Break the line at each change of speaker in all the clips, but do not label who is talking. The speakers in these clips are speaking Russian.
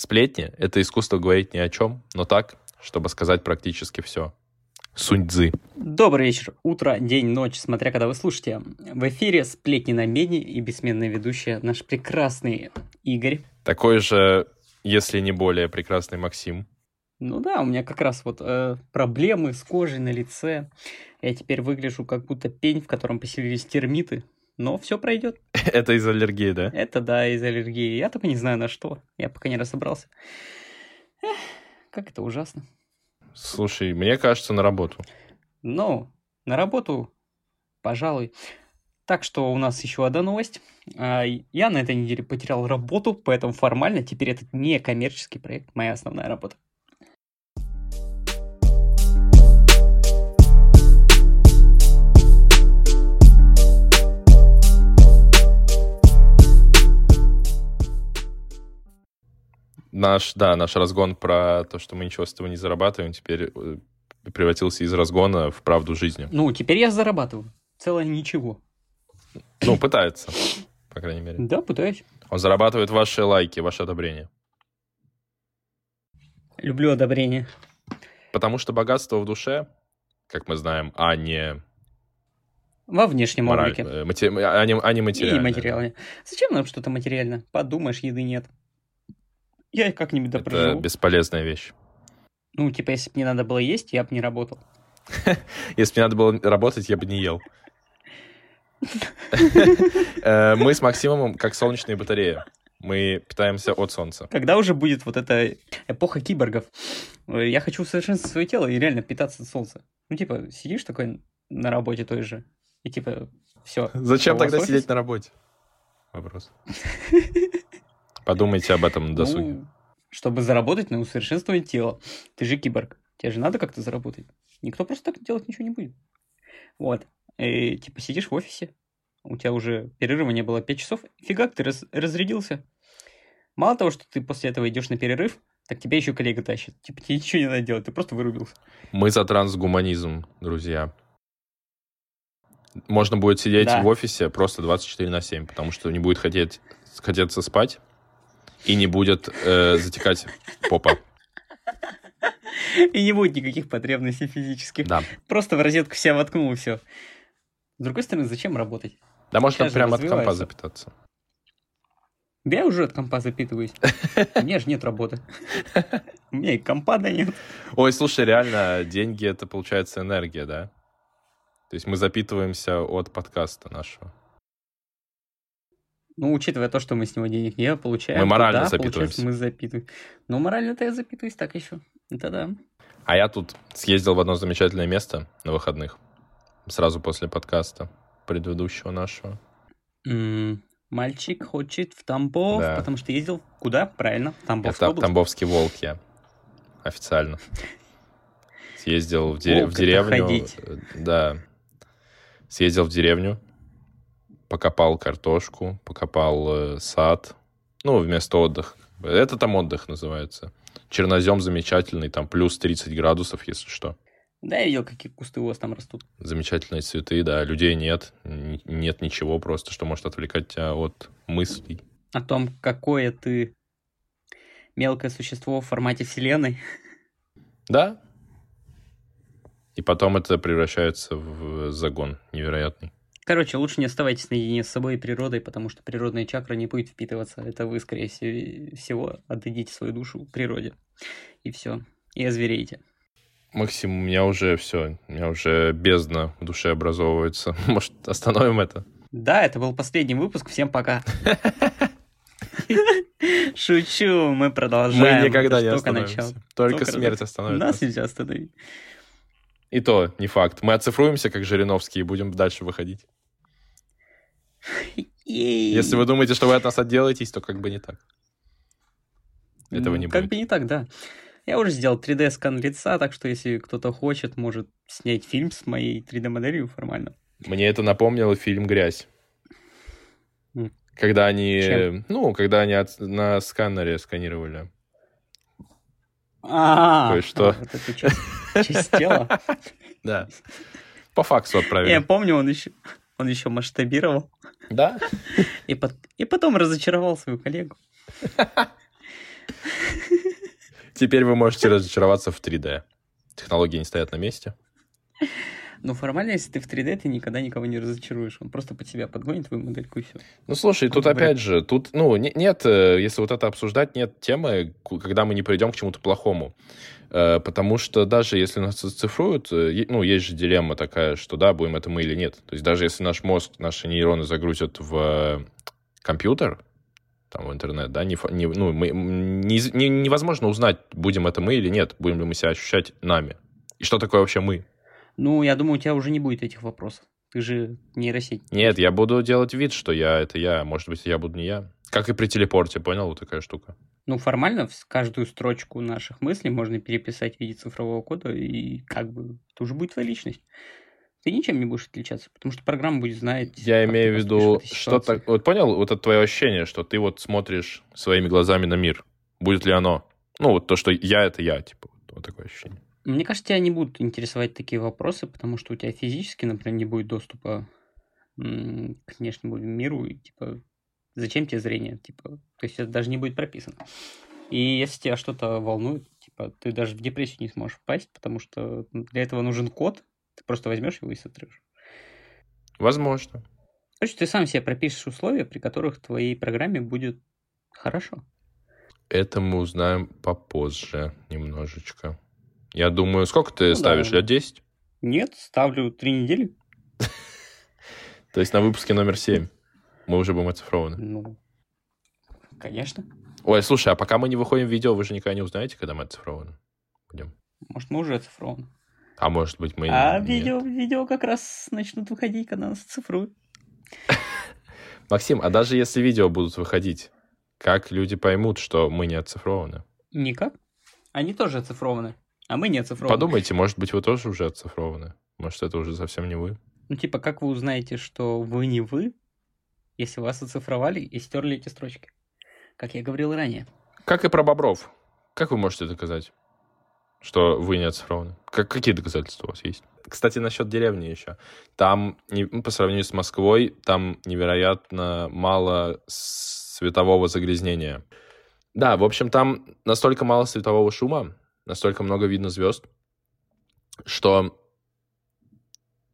Сплетни — это искусство говорить ни о чем, но так, чтобы сказать практически все. Сунь Цзы.
Добрый вечер, утро, день, ночь, смотря когда вы слушаете. В эфире «Сплетни на меди» и бессменная ведущая наш прекрасный Игорь.
Такой же, если не более прекрасный Максим.
Ну да, у меня как раз вот э, проблемы с кожей на лице. Я теперь выгляжу как будто пень, в котором поселились термиты. Но все пройдет.
Это из аллергии, да?
Это да, из аллергии. Я только не знаю на что. Я пока не разобрался. Эх, как это ужасно.
Слушай, мне кажется, на работу.
Ну, на работу, пожалуй. Так что у нас еще одна новость. А, Я на этой неделе потерял работу, поэтому формально теперь это не коммерческий проект, моя основная работа.
Наш, да, наш разгон про то, что мы ничего с этого не зарабатываем, теперь э, превратился из разгона в правду жизни.
Ну, теперь я зарабатываю. Целое ничего.
Ну, пытается, по крайней мере.
Да, пытаюсь.
Он зарабатывает ваши лайки, ваше одобрение.
Люблю одобрение.
Потому что богатство в душе, как мы знаем, а не
Во внешнем
мораль,
облике.
э, мате- а не, а не
И
материальное.
материальное. Зачем нам что-то материально? Подумаешь, еды нет. Я как-нибудь да
Это бесполезная вещь.
Ну, типа, если бы мне надо было есть, я бы не работал.
Если бы мне надо было работать, я бы не ел. Э, Мы с Максимом как солнечные батареи. Мы питаемся от солнца.
Когда уже будет вот эта эпоха киборгов? Я хочу усовершенствовать свое тело и реально питаться от солнца. Ну, типа, сидишь такой на работе той же, и типа, все.
Зачем тогда
офис?
сидеть на работе? Вопрос. Подумайте об этом на досуге.
Ну, чтобы заработать на усовершенствование тела. Ты же киборг. Тебе же надо как-то заработать. Никто просто так делать ничего не будет. Вот. И, типа, сидишь в офисе, у тебя уже перерыва не было 5 часов, фигак, ты раз- разрядился. Мало того, что ты после этого идешь на перерыв, так тебя еще коллега тащит. Типа, тебе ничего не надо делать, ты просто вырубился.
Мы за трансгуманизм, друзья. Можно будет сидеть
Да.
в офисе просто 24 на 7, потому что не будет хотеть, хотеться спать и не будет э, затекать попа.
И не будет никаких потребностей физических.
Да.
Просто в розетку себя воткнул и все. С другой стороны, зачем работать?
Да можно прямо от компа запитаться.
Да я уже от компа запитываюсь. У меня же нет работы. У меня и компа да нет.
Ой, слушай, реально, деньги это получается энергия, да? То есть мы запитываемся от подкаста нашего.
Ну, учитывая то, что мы с него денег не получаем.
Мы морально
да,
запитываемся.
Мы запитываем. Ну, морально-то я запитываюсь так еще. Это да.
А я тут съездил в одно замечательное место на выходных. Сразу после подкаста предыдущего нашего.
М, Мальчик хочет в Тамбов,
Да.
потому что ездил куда? Правильно, в Тамбовскую
Это
область.
Тамбовский волк я. Официально. Съездил в, дере-
Волк
в деревню. э, Да. Съездил в деревню. Покопал картошку, покопал э, сад. Ну, вместо отдыха. Это там отдых называется. Чернозем замечательный, там плюс 30 градусов, если что.
Да, я видел, какие кусты у вас там растут.
Замечательные цветы, да, людей нет. Нет ничего просто, что может отвлекать тебя от мыслей.
О том, какое ты мелкое существо в формате вселенной.
Да. И потом это превращается в загон невероятный.
Короче, лучше не оставайтесь наедине с собой и природой, потому что природная чакра не будет впитываться. Это вы, скорее се- всего, отдадите свою душу природе. И все. И озвереете.
Максим, у меня уже все, у меня уже бездна в душе образовывается. Может, остановим это?
Да, это был последний выпуск. Всем пока. Шучу, мы продолжаем.
Мы никогда не остановимся. Только смерть остановит
нас. нельзя остановить.
И то не факт. Мы оцифруемся, как Жириновский, и будем дальше выходить. Если вы думаете, что вы от нас отделаетесь, то как бы не так. Этого не
Ну, Как
будет.
бы не так, да. Я уже сделал 3D-скан лица, так что если кто-то хочет, может снять фильм с моей 3D-моделью формально.
Мне это напомнило фильм «Грязь». Когда они,
Чем?
ну, когда они от- на сканере сканировали.
А,
Кое-что.
Вот эту часть, часть тела.
Да. По факсу
Я
отправили.
помню, он еще, он еще масштабировал.
Да?
И, пот- и потом разочаровал свою коллегу.
Теперь вы можете разочароваться в 3D. Технологии не стоят на месте.
Ну, формально, если ты в 3D, ты никогда никого не разочаруешь. Он просто под себя подгонит твою модельку и все.
Ну, слушай, тут опять же, тут, ну, не- нет, э, если вот это обсуждать, нет темы, когда мы не придем к чему-то плохому. Э, Потому что даже если нас зацифруют, э, ну, есть же дилемма такая, что да, будем это мы или нет. То есть даже если наш мозг, наши нейроны загрузят в компьютер, там, в интернет, да, не, не- ну, мы, не- не- невозможно узнать, будем это мы или нет, будем ли мы себя ощущать нами. И что такое вообще мы?
Ну, я думаю, у тебя уже не будет этих вопросов. Ты же нейросеть.
Нет, я буду делать вид, что я это я. Может быть, я буду не я. Как и при телепорте, понял? Вот такая штука.
Ну, формально в каждую строчку наших мыслей можно переписать в виде цифрового кода, и как бы это уже будет твоя личность. Ты ничем не будешь отличаться, потому что программа будет знать.
Я имею в виду, что так... Вот понял, вот это твое ощущение, что ты вот смотришь своими глазами на мир. Будет ли оно? Ну, вот то, что я — это я, типа. Вот такое ощущение.
Мне кажется, тебя не будут интересовать такие вопросы, потому что у тебя физически, например, не будет доступа к внешнему миру, и типа, зачем тебе зрение? Типа, то есть это даже не будет прописано. И если тебя что-то волнует, типа, ты даже в депрессию не сможешь впасть, потому что для этого нужен код, ты просто возьмешь его и сотрешь.
Возможно.
Короче, ты сам себе пропишешь условия, при которых твоей программе будет хорошо.
Это мы узнаем попозже немножечко. Я думаю, сколько ты
Ну
ставишь?
да.
Лет 10?
Нет, ставлю три недели.
То есть на выпуске номер 7 мы уже будем оцифрованы.
Ну, конечно.
Ой, слушай, а пока мы не выходим в видео, вы же никогда не узнаете, когда мы оцифрованы будем.
Может, мы уже оцифрованы.
А может быть, мы...
А
нет.
видео, видео как раз начнут выходить, когда нас цифруют.
Максим, а даже если видео будут выходить, как люди поймут, что мы не оцифрованы?
Никак. Они тоже оцифрованы, а мы не оцифрованы.
Подумайте, может быть, вы тоже уже оцифрованы. Может, это уже совсем не вы.
Ну, типа, как вы узнаете, что вы не вы, если вас оцифровали и стерли эти строчки? Как я говорил ранее.
Как и про бобров. Как вы можете доказать, что вы не оцифрованы? Как, какие доказательства у вас есть? Кстати, насчет деревни еще. Там, не- ну, по сравнению с Москвой, там невероятно мало светового загрязнения. Да, в общем, там настолько мало светового шума, настолько много видно звезд, что...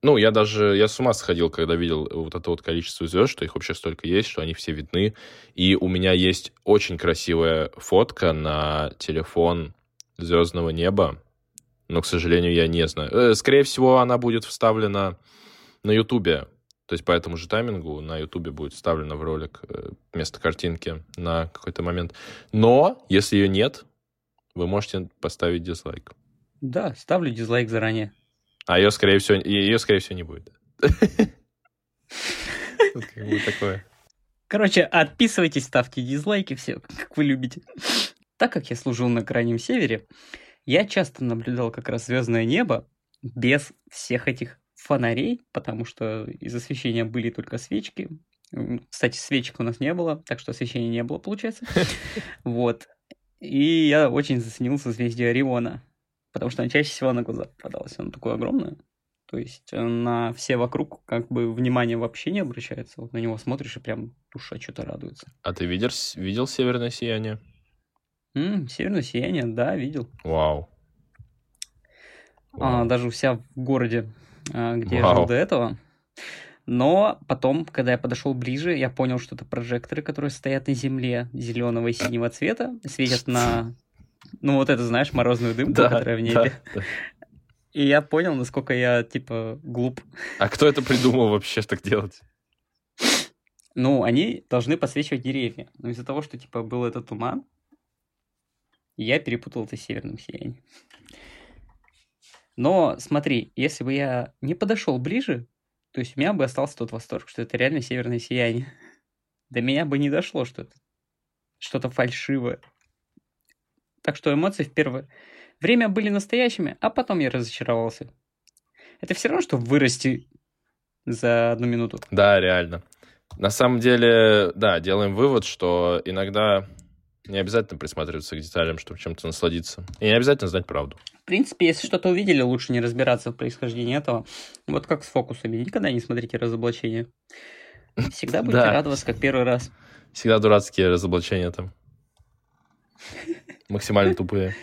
Ну, я даже... Я с ума сходил, когда видел вот это вот количество звезд, что их вообще столько есть, что они все видны. И у меня есть очень красивая фотка на телефон звездного неба, но, к сожалению, я не знаю. Э, Скорее всего, она будет вставлена на Ютубе. То есть по этому же таймингу на Ютубе будет вставлена в ролик э, вместо картинки на какой-то момент. Но, если ее нет, вы можете поставить дизлайк.
Да, ставлю дизлайк заранее.
А ее, скорее всего, ее, скорее всего, не будет. Такое.
Короче, отписывайтесь, ставьте дизлайки, все, как вы любите. Так как я служил на Крайнем Севере, я часто наблюдал как раз звездное небо без всех этих фонарей, потому что из освещения были только свечки. Кстати, свечек у нас не было, так что освещения не было, получается. Вот. И я очень заценил созвездие Ориона, потому что оно чаще всего на глаза попадалось. Оно такое огромное. То есть на все вокруг как бы внимание вообще не обращается. Вот на него смотришь и прям душа что-то радуется.
А ты видел, видел северное сияние?
М, северное сияние, да, видел.
Вау.
А,
Вау.
даже у себя в городе, а, где я
Вау.
жил до этого. Но потом, когда я подошел ближе, я понял, что это прожекторы, которые стоят на земле зеленого и синего цвета, светят на, ну вот это, знаешь, морозную дымку,
Да,
которая в
да,
небе.
да.
И я понял, насколько я, типа, глуп.
А кто это придумал вообще так делать?
Ну, они должны подсвечивать деревья. Но из-за того, что, типа, был этот туман, я перепутал это с северным сиянием. Но смотри, если бы я не подошел ближе, то есть у меня бы остался тот восторг, что это реально северное сияние. До меня бы не дошло, что это что-то фальшивое. Так что эмоции в первое время были настоящими, а потом я разочаровался. Это все равно, что вырасти за одну минуту.
Да, реально. На самом деле, да, делаем вывод, что иногда не обязательно присматриваться к деталям, чтобы чем-то насладиться. И не обязательно знать правду.
В принципе, если что-то увидели, лучше не разбираться в происхождении этого. Вот как с фокусами. Никогда не смотрите разоблачения. Всегда будете
Да.
радоваться, как первый раз.
Всегда дурацкие разоблачения там. Максимально тупые.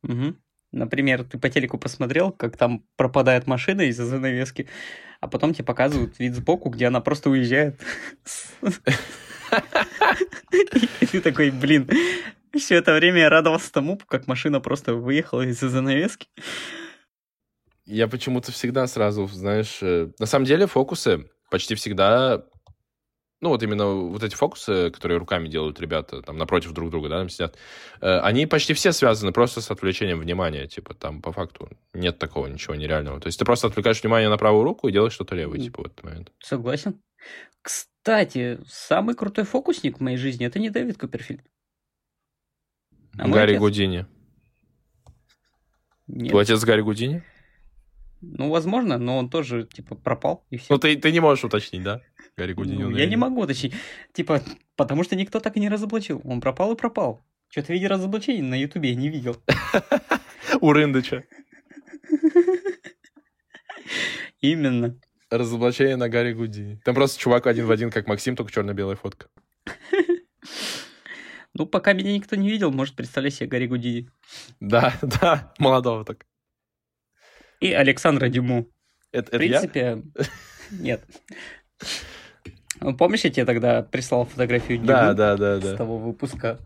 Мгм. Например, ты по телеку посмотрел, как там пропадает машина из-за занавески, а потом тебе показывают вид сбоку, где она просто уезжает. И ты такой, блин, все это время я радовался тому, как машина просто выехала из-за занавески.
Я почему-то всегда сразу, знаешь... э, На самом деле фокусы почти всегда... Ну, вот именно вот эти фокусы, которые руками делают ребята, там, напротив друг друга, да, там сидят, э, они почти все связаны просто с отвлечением внимания. Типа, там, по факту, нет такого ничего нереального. То есть ты просто отвлекаешь внимание на правую руку и делаешь что-то левой,
Мгм.
типа, в этот момент.
Согласен. Кстати, самый крутой фокусник в моей жизни это не Дэвид Куперфильд. А
Гарри
отец?
Гудини.
Нет.
Твой отец Гарри Гудини?
Ну, возможно, но он тоже, типа, пропал, и все.
Ну, ты, ты не можешь уточнить, да? Гарри Гудини.
Ну, я не могу уточнить. Типа, потому что никто так и не разоблачил. Он пропал и пропал. Что-то в виде разоблачений на Ютубе я не видел.
У Рындыча.
Именно.
Разоблачение на Гарри Гудини. Там просто чувак один в один, как Максим, только черно-белая фотка.
Ну, пока меня никто не видел, может представлять себе Гарри Гудини.
Да, да, молодого так.
И Александра Дюму.
Это,
В
это я?
принципе, нет. Ну, Помнишь, я тебе тогда прислал фотографию Дюму
Да, да, да,
с
да.
того выпуска?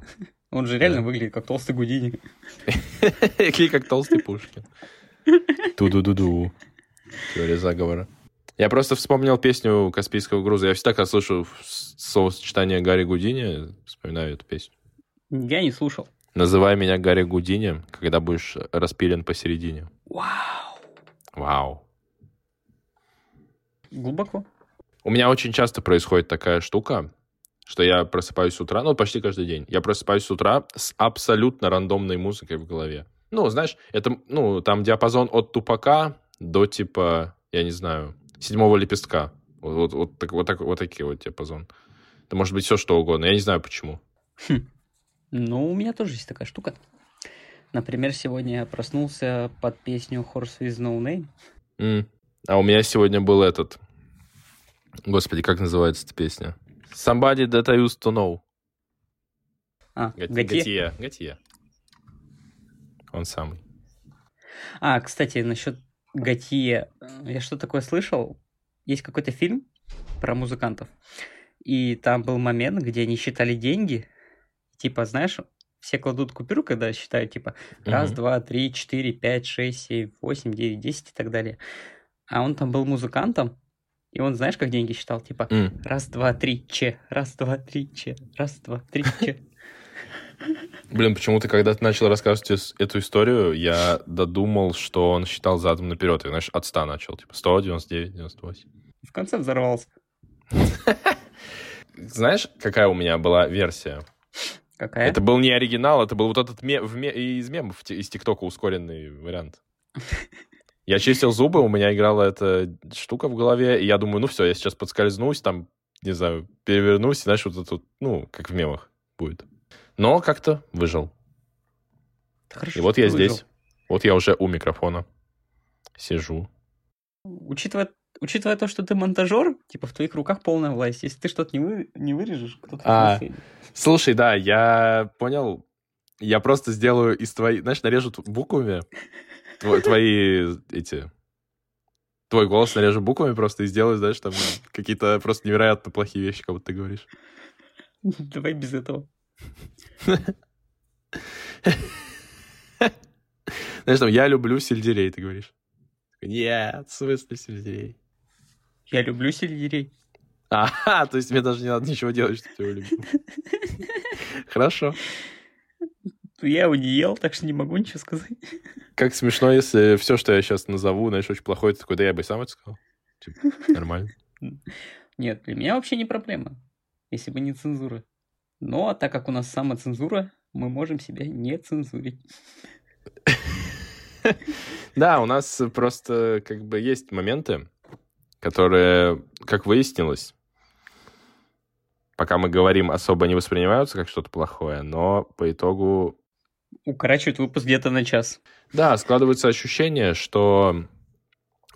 Он же реально
Да.
выглядит как толстый Гудини.
Кли как толстый Пушкин. Ту-ду-ду-ду. Теория заговора. Я просто вспомнил песню «Каспийского груза». Я всегда, когда слышу с- словосочетание Гарри Гудини, вспоминаю эту песню.
Я не слушал.
Называй меня Гарри Гудини, когда будешь распилен посередине.
Вау.
Вау.
Глубоко.
У меня очень часто происходит такая штука, что я просыпаюсь с утра, ну, почти каждый день. Я просыпаюсь с утра с абсолютно рандомной музыкой в голове. Ну, знаешь, это, ну, там диапазон от тупака до, типа, я не знаю, седьмого лепестка. Вот, вот, вот, так, вот, так, вот такие вот диапазон. Это может быть все, что угодно. Я не знаю, почему.
Ну, у меня тоже есть такая штука. Например, сегодня я проснулся под песню Horse with No Name.
М. А у меня сегодня был этот... Господи, как называется эта песня? Somebody that I used to know.
А, Готье.
Готье. Он самый.
А, кстати, насчет Готье. Я что такое слышал? Есть какой-то фильм про музыкантов. И там был момент, где они считали деньги. Типа, знаешь, все кладут купюру, когда считают, типа, раз,
Мгм.
два, три, четыре, пять, шесть, семь, восемь, девять, десять и так далее. А он там был музыкантом, и он, знаешь, как деньги считал? Типа,
М.
раз, два, три, че, раз, два, три, че, раз, два, три, че.
Блин, почему-то, когда ты начал рассказывать эту историю, я додумал, что он считал задом наперед. Я, знаешь, от 100 начал. Типа 100, 99, 98.
В конце взорвался.
Знаешь, какая у меня была версия?
Какая?
Это был не оригинал, это был вот этот ме- в ме- из мемов, из ТикТока ускоренный вариант. Я чистил зубы, у меня играла эта штука в голове, и я думаю, ну все, я сейчас подскользнусь, там, не знаю, перевернусь, и, знаешь, вот это ну, как в мемах будет. Но как-то выжил.
Хорошо,
И вот я
выжил.
здесь. Вот я уже у микрофона сижу.
Учитывая, учитывая то, что ты монтажер, типа в твоих руках полная власть. Если ты что-то не, вы, не вырежешь, кто-то
А. Слушай, да, я понял. Я просто сделаю из твоей... Знаешь, нарежу т- буквами тво- твои эти... Твой голос нарежу буквами просто и сделаю, знаешь, там какие-то просто невероятно плохие вещи, как будто ты говоришь.
Давай без этого.
Знаешь, там, я люблю сельдерей, ты говоришь. Нет, в смысле сельдерей?
Я люблю сельдерей.
Ага, то есть мне даже не надо ничего делать, чтобы ты его любил. Хорошо.
Я его не ел, так что не могу ничего сказать.
Как смешно, если все, что я сейчас назову, знаешь, очень плохое, ты такой, да я бы и сам это сказал. Типа, нормально.
Нет, для меня вообще не проблема, если бы не цензура. Но а так как у нас самоцензура, мы можем себя не цензурить.
Да, у нас просто как бы есть моменты, которые, как выяснилось, пока мы говорим, особо не воспринимаются как что-то плохое, но по итогу,
Укорачивают выпуск где-то на час.
да, складывается ощущение, что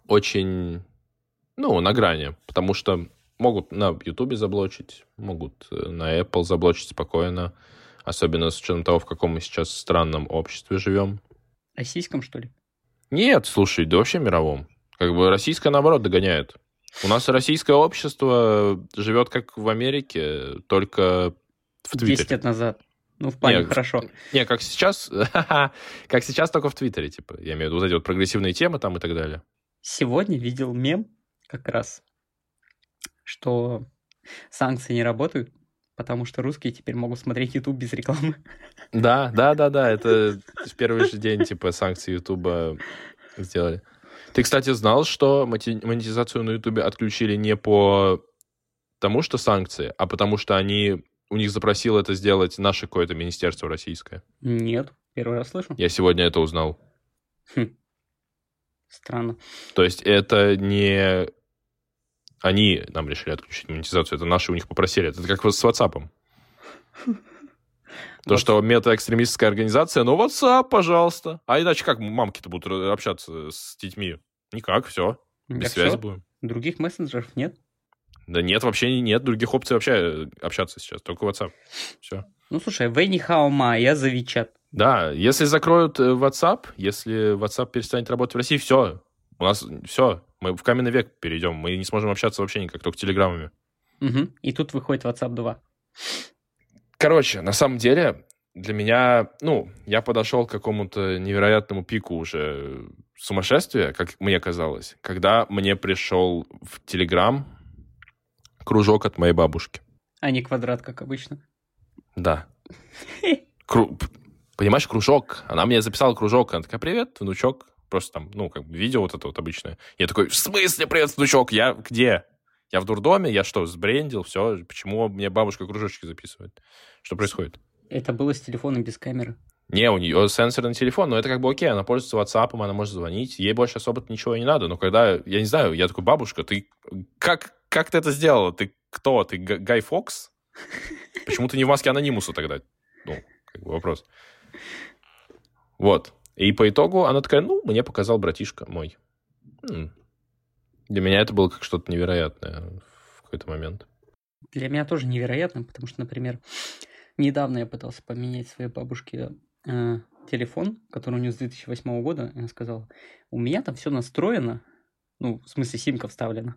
очень, ну, на грани, потому что могут на Ютубе заблочить, могут э, на Apple заблочить спокойно, особенно с учетом того, в каком мы сейчас странном обществе живем.
Российском, что ли?
Нет, слушай, да вообще мировом. Как бы российское, наоборот, догоняет. У нас российское общество живет как в Америке, только в
10
Твиттере.
лет назад. Ну, в плане
Не,
хорошо.
Не, как сейчас, как сейчас, только в Твиттере, типа. Я имею в виду вот эти вот прогрессивные темы там и так далее.
Сегодня видел мем как раз, что санкции не работают, потому что русские теперь могут смотреть YouTube без рекламы.
Да, да, да, да, это в первый же день, типа, санкции Ютуба сделали. Ты, кстати, знал, что монетизацию на Ютубе отключили не по тому, что санкции, а потому что они у них запросило это сделать наше какое-то министерство российское.
Нет, первый раз слышу.
Я сегодня это узнал.
Хм. Странно.
То есть это не они нам решили отключить монетизацию, это наши у них попросили. Это как с WhatsApp. То,
Вот.
что мета-экстремистская организация, ну, WhatsApp, пожалуйста. А иначе как мамки-то будут р- общаться с детьми? Никак, все. Без
Так
связи
всё?
будем.
Других мессенджеров нет?
Да нет, вообще нет других опций вообще э, общаться сейчас, только WhatsApp. Все.
Ну, слушай, Вэни Хаума, я за Вичат.
Да, если закроют э, WhatsApp, если WhatsApp перестанет работать в России, все. У нас все. Мы в каменный век перейдем. Мы не сможем общаться вообще никак, только телеграммами.
Мгм. И тут выходит WhatsApp 2.
Короче, на самом деле, для меня, ну, я подошел к какому-то невероятному пику уже сумасшествия, как мне казалось, когда мне пришел в Телеграм кружок от моей бабушки.
А не квадрат, как обычно.
Да. Кру- Понимаешь, кружок. Она мне записала кружок. Она такая, привет, внучок. Просто там, ну, как бы видео вот это вот обычное. Я такой, в смысле, привет, внучок? Я где? Я в дурдоме? Я что, сбрендил? Все? Почему мне бабушка кружочки записывает? Что происходит?
Это было с телефоном без камеры.
Не, у нее сенсорный телефон, но это как бы окей, она пользуется WhatsApp, она может звонить, ей больше особо ничего не надо. Но когда, я не знаю, я такой, бабушка, ты как, как ты это сделала? Ты кто? Ты Гай Фокс? Почему ты не в маске анонимуса тогда? Ну, как бы вопрос. Вот. И по итогу она такая, ну, мне показал братишка мой. М. Для меня это было как что-то невероятное в какой-то момент.
Для меня тоже невероятно, потому что, например, недавно я пытался поменять своей бабушке э, телефон, который у нее с 2008 года. и Она сказала, у меня там все настроено, ну, в смысле, симка вставлена.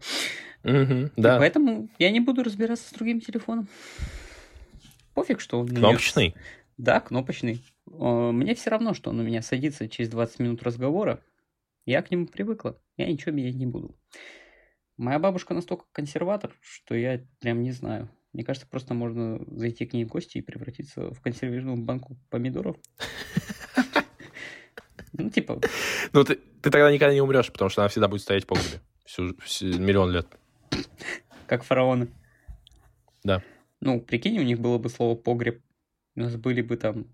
И
да.
поэтому я не буду разбираться с другим телефоном. Пофиг, что он
Кнопочный.
Да, кнопочный. Э, Мне все равно, что он у меня садится через 20 минут разговора. Я к нему привыкла. Я ничего менять не буду. Моя бабушка настолько консерватор, что я прям не знаю. Мне кажется, просто можно зайти к ней в гости и превратиться в консервированную банку помидоров. Ну, типа,
Ну, ты, ты тогда никогда не умрешь, потому что она всегда будет стоять в погребе. Всю, всю- миллион лет.
как фараоны.
Да.
Ну, прикинь, у них было бы слово погреб. У нас были бы там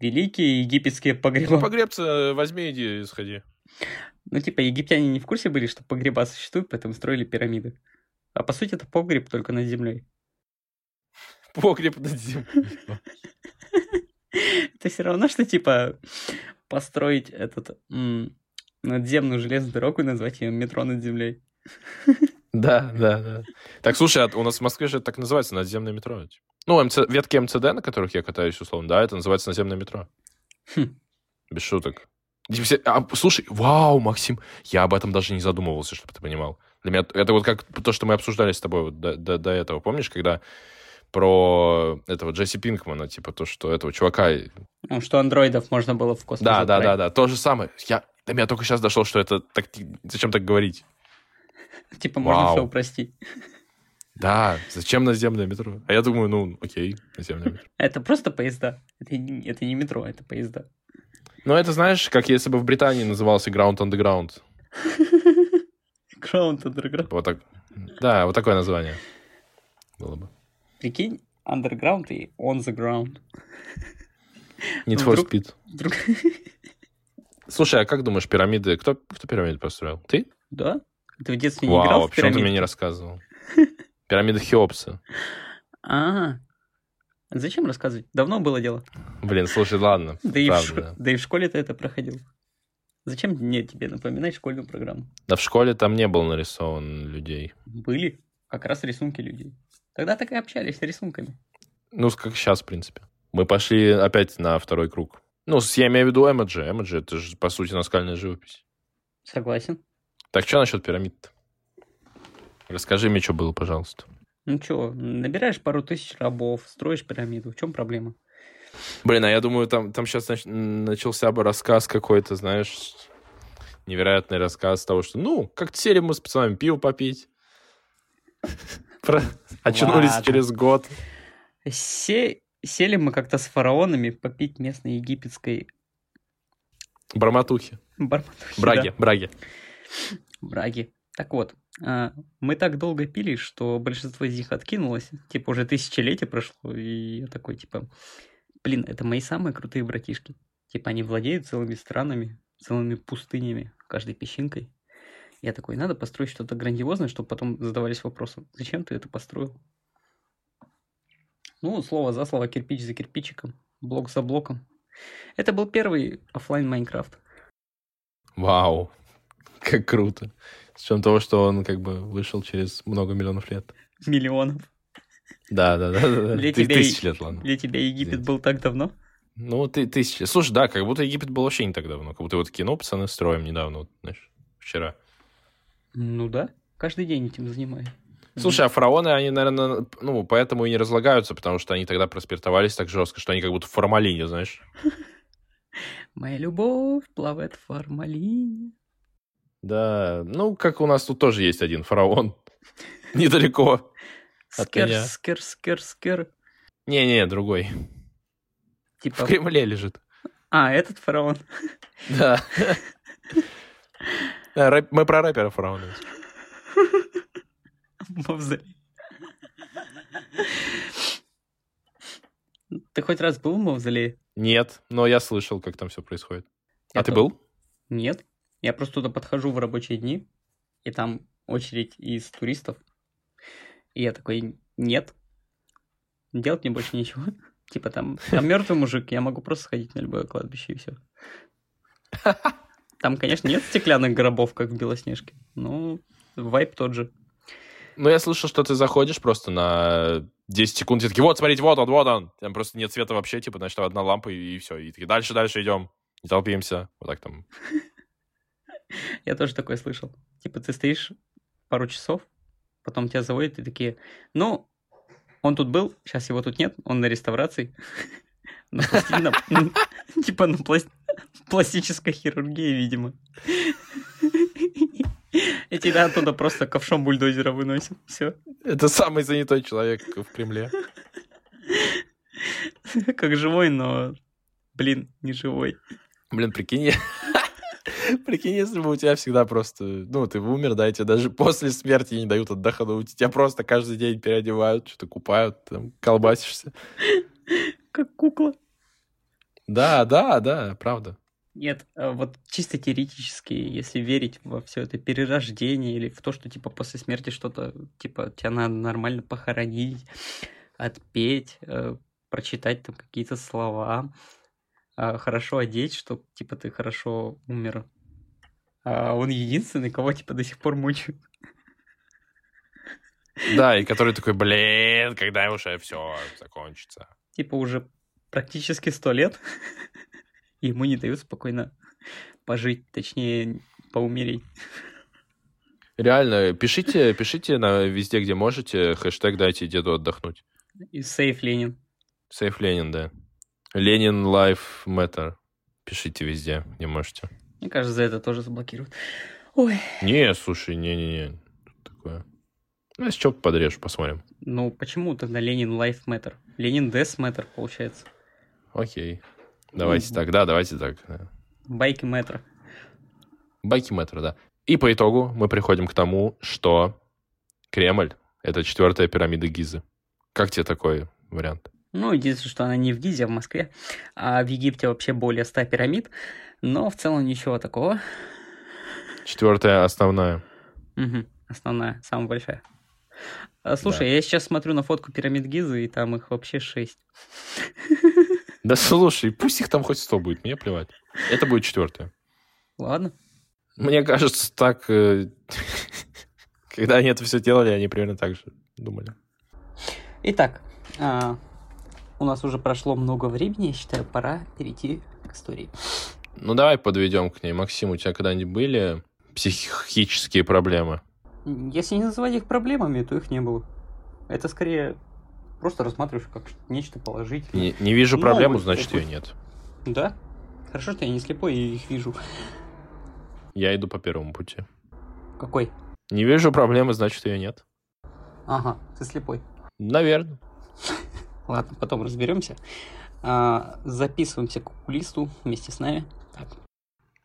великие египетские
Ну,
погреба.
погребца возьми, иди, сходи.
Ну, типа, египтяне не в курсе были, что погреба существуют, поэтому строили пирамиды. А по сути, это погреб только над землей.
Погреб над землей.
Это все равно, что, типа, построить этот надземную железную дорогу и назвать ее метро над землей.
Да, да, да. Так, слушай, а у нас в Москве же так называется, надземное метро. Ну, МЦ ветки МЦД, на которых я катаюсь, условно, да, это называется наземное метро.
Хм.
Без шуток. Типа а, слушай, вау, Максим, я об этом даже не задумывался, чтобы ты понимал. Для меня это вот как то, что мы обсуждали с тобой вот до, до- до этого. Помнишь, когда про этого Джесси Пинкмана, типа то, что этого чувака...
Ну, что андроидов можно было в космос
Да, да, да,
отправить.
да, то же самое. Я, до меня только сейчас дошло, что это так... Зачем так говорить?
Типа, можно все упростить.
Да, зачем наземное метро? А я думаю, ну, окей, наземное метро.
Это просто поезда. Это не метро, это поезда.
Ну, это, знаешь, как если бы в Британии назывался Ground Underground.
Ground Underground.
Вот так. Да, вот такое название было бы.
Прикинь, Underground и On the Ground.
Need for
Вдруг-
Speed.
Вдруг-
Слушай, а как думаешь, пирамиды... Кто, кто пирамиды построил? Ты?
Да? Ты в детстве не играл
Вау,
в
почему ты мне не рассказывал? Пирамида Хеопса.
А, зачем рассказывать? Давно было дело.
Блин, слушай, ладно.
Да и, в, шко- да и в школе ты это проходил. Зачем мне тебе напоминать школьную программу?
Да в школе там не было нарисован людей.
Были как раз рисунки людей. Тогда так и общались с рисунками.
Ну, как сейчас, в принципе. Мы пошли опять на второй круг. Ну, я имею в виду Эмоджи. Эмоджи — это же, по сути, наскальная живопись.
Согласен.
Так, что насчет пирамид Расскажи мне, что было, пожалуйста.
Ну что, набираешь пару тысяч рабов, строишь пирамиду. В чем проблема?
Блин, а я думаю, там, там сейчас начался бы рассказ какой-то, знаешь, невероятный рассказ того, что, ну, как-то сели мы с пацанами пиво попить. Очнулись через год.
Се- Сели мы как-то с фараонами попить местной египетской
Браматухи.
барматухи.
Браги, браги.
браги. Так вот, а, мы так долго пили, что большинство из них откинулось. Типа уже тысячелетие прошло, и я такой, типа, блин, это мои самые крутые братишки. Типа они владеют целыми странами, целыми пустынями, каждой песчинкой. Я такой, надо построить что-то грандиозное, чтобы потом задавались вопросом, зачем ты это построил? Ну, слово за слово, кирпич за кирпичиком, блок за блоком. Это был первый оффлайн Minecraft.
Вау. Как круто. С учетом того, что он как бы вышел через много миллионов лет.
Миллионов.
Да, да, да. да.
Для
Ты-
тебя
Тысяч лет, ладно.
Для тебя Египет
Извините.
был так давно?
Ну, ты тысячи. Слушай, да, как будто Египет был вообще не так давно. Как будто вот кино пацаны строим недавно, вот, знаешь, вчера.
Ну да, каждый день этим занимаюсь.
Слушай, а фараоны, они, наверное, ну, поэтому и не разлагаются, потому что они тогда проспиртовались так жестко, что они как будто в формалине, знаешь.
Моя любовь плавает в формалине.
Да, ну, как у нас тут тоже есть один фараон. Недалеко.
Скер, скер, скер, скер.
Не-не, другой. В
Типа,
Кремле лежит.
а, этот фараон.
Да. Мы про рэпера фараона.
Мавзолей. Ты хоть раз был в Мавзолее?
Нет, но я слышал, как там все происходит. А ты был?
Нет. Я просто туда подхожу в рабочие дни, и там очередь из туристов. И я такой, нет. Делать мне больше нечего. Типа там, там мертвый мужик, я могу просто сходить на любое кладбище и все. Там, конечно, нет стеклянных гробов, как в Белоснежке. Ну, вайп тот же.
Ну, я слышал, что ты заходишь просто на 10 секунд, и такие, вот, смотрите, вот он, вот он. Там просто нет света вообще, типа, значит, одна лампа, и, все. И такие, дальше, дальше идем. Не толпимся. Вот так там.
Я тоже такое слышал. Типа ты стоишь пару часов, потом тебя заводят и такие, ну, он тут был, сейчас его тут нет, он на реставрации. Типа на плас- пластической хирургии, видимо. И тебя оттуда просто ковшом бульдозера выносят. Все.
Это самый занятой человек в Кремле.
Как живой, но, блин, не живой.
Блин, прикинь, Прикинь, если бы у тебя всегда просто... Ну, ты умер, да, и тебе даже после смерти не дают отдохнуть. Тебя просто каждый день переодевают, что-то купают, там, колбасишься.
Как кукла.
Да, да, да, правда.
Нет, а вот чисто теоретически, если верить во все это перерождение или в то, что типа после смерти что-то, типа тебя надо нормально похоронить, отпеть, э, прочитать там какие-то слова, а, хорошо одеть, чтобы типа ты хорошо умер. А он единственный, кого типа до сих пор мучают.
Да, и который такой, блин, когда уже все закончится.
Типа уже практически сто лет, и ему не дают спокойно пожить, точнее, поумереть.
Реально, пишите, пишите на везде, где можете, хэштег «Дайте деду отдохнуть».
И сейф Ленин.
Сейф Ленин, да. Ленин Life Matter. Пишите везде, где можете.
Мне кажется, за это тоже заблокируют. Ой.
Не, слушай, не-не-не. Тут Такое. Ну, если что, подрежу, посмотрим.
Ну, почему тогда Ленин Life Matter? Ленин Death Matter, получается.
Окей. Давайте
Ну,
так, да, давайте так. да.
Байки Matter.
Байки метро, да. И по итогу мы приходим к тому, что Кремль — это четвертая пирамида Гизы. Как тебе такой вариант?
Ну, единственное, что она не в Гизе, а в Москве. А в Египте вообще более 100 пирамид. Но в целом ничего такого.
Четвертая основная.
Мгм. Основная, самая большая. А, Слушай, я сейчас смотрю на фотку пирамид Гизы, и там их вообще 6.
Да слушай, пусть их там хоть сто будет, мне плевать. Это будет четвертая.
Ладно.
Мне кажется, так... э, Когда они это все делали, они примерно так же думали.
Итак, а, у нас уже прошло много времени, я считаю, пора перейти к истории.
Ну, давай подведем к ней. Максим, у тебя когда-нибудь были психические проблемы?
Если не называть их проблемами, то их не было. Это скорее просто рассматриваешь как нечто положительное.
Не, не вижу проблему,
Новый
значит, ее нет.
Да? Хорошо, что я не слепой и их вижу.
Я иду по первому пути.
Какой?
Не вижу проблемы, значит, ее нет.
Ага, ты слепой.
Наверное.
Ладно, потом разберемся. А, записываемся к окулисту вместе с нами. Так.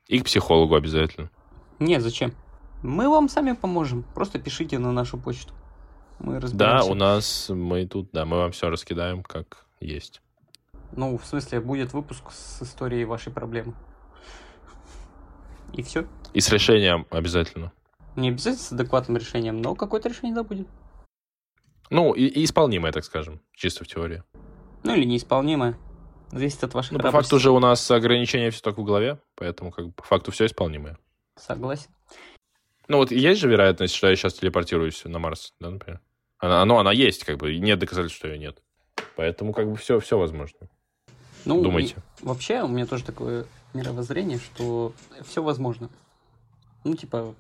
И к психологу обязательно.
Нет, зачем? Мы вам сами поможем. Просто пишите на нашу почту. Мы
Да,
разберемся.
у нас мы тут, да, мы вам все раскидаем, как есть.
Ну, в смысле, будет выпуск с историей вашей проблемы. И все.
И с решением обязательно.
Не обязательно с адекватным решением, но какое-то решение да будет.
Ну, и, и исполнимое, так скажем, чисто в теории.
Ну или неисполнимое. Зависит от вашей
Ну, по факту же у нас ограничения все только в голове, поэтому как бы по факту все исполнимое.
Согласен.
Ну вот есть же вероятность, что я сейчас телепортируюсь на Марс, да, например? Она, ну, она есть, как бы, нет доказательств, что ее нет. Поэтому как бы все, все возможно.
Ну,
Думайте.
и вообще, у меня тоже такое мировоззрение, что все возможно. Ну, типа,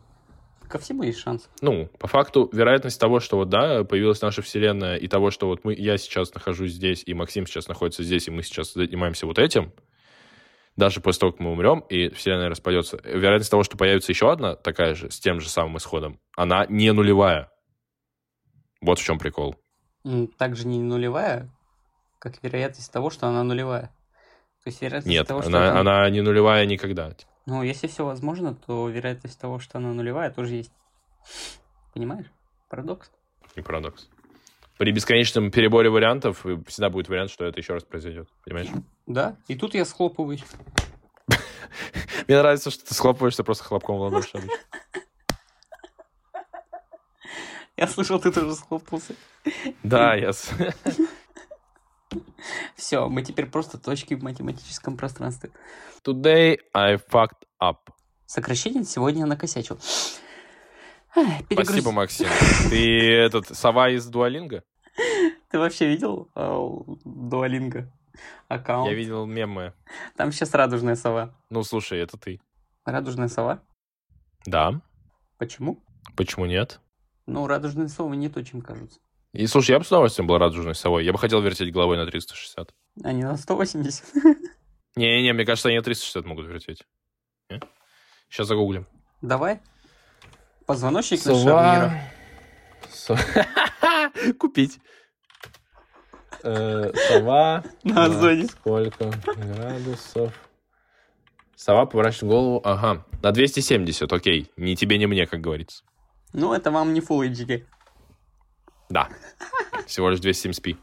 ко всему есть шанс.
Ну, по факту, вероятность того, что вот, да, появилась наша Вселенная, и того, что вот мы, я сейчас нахожусь здесь, и Максим сейчас находится здесь, и мы сейчас занимаемся вот этим, даже после того, как мы умрем, и Вселенная распадется, вероятность того, что появится еще одна такая же, с тем же самым исходом, она не нулевая. Вот в чем прикол.
Также не нулевая, как вероятность того, что она нулевая. То есть вероятность
Нет,
того, что...
она, она не нулевая никогда.
Ну, если все возможно, то вероятность того, что она нулевая, тоже есть. Понимаешь? Парадокс.
Не парадокс. При бесконечном переборе вариантов всегда будет вариант, что это еще раз произойдет. Понимаешь?
Да, и тут я схлопываюсь.
Мне нравится, что ты схлопываешься просто хлопком в ладоши.
Я слышал, ты тоже схлопнулся.
Да, я...
Все, мы теперь просто точки в математическом пространстве.
Today I fucked up.
Сокращение сегодня накосячил. Перегруз-
Спасибо, Максим. Ты этот, сова из Дуалинга?
Ты вообще видел Дуалинга аккаунт?
Я видел мемы.
Там сейчас радужная сова.
Ну, слушай, это ты.
Радужная сова?
Да.
Почему?
Почему нет?
Ну, радужные совы не то, чем кажутся.
И, слушай, я бы с удовольствием был радужной совой. Я бы хотел вертеть головой на 360.
Они на 180.
Не-не-не, мне кажется, они на 360 могут вертеть. Сейчас загуглим.
Давай. Позвоночник нашего мира.
Со- Купить. Э, Сова.
На Озоне.
Сколько градусов? Сова поворачивает голову. Ага. На 270, окей. Ни тебе, ни мне, как говорится.
Ну, это вам не Full HD.
Да. Всего лишь 270p.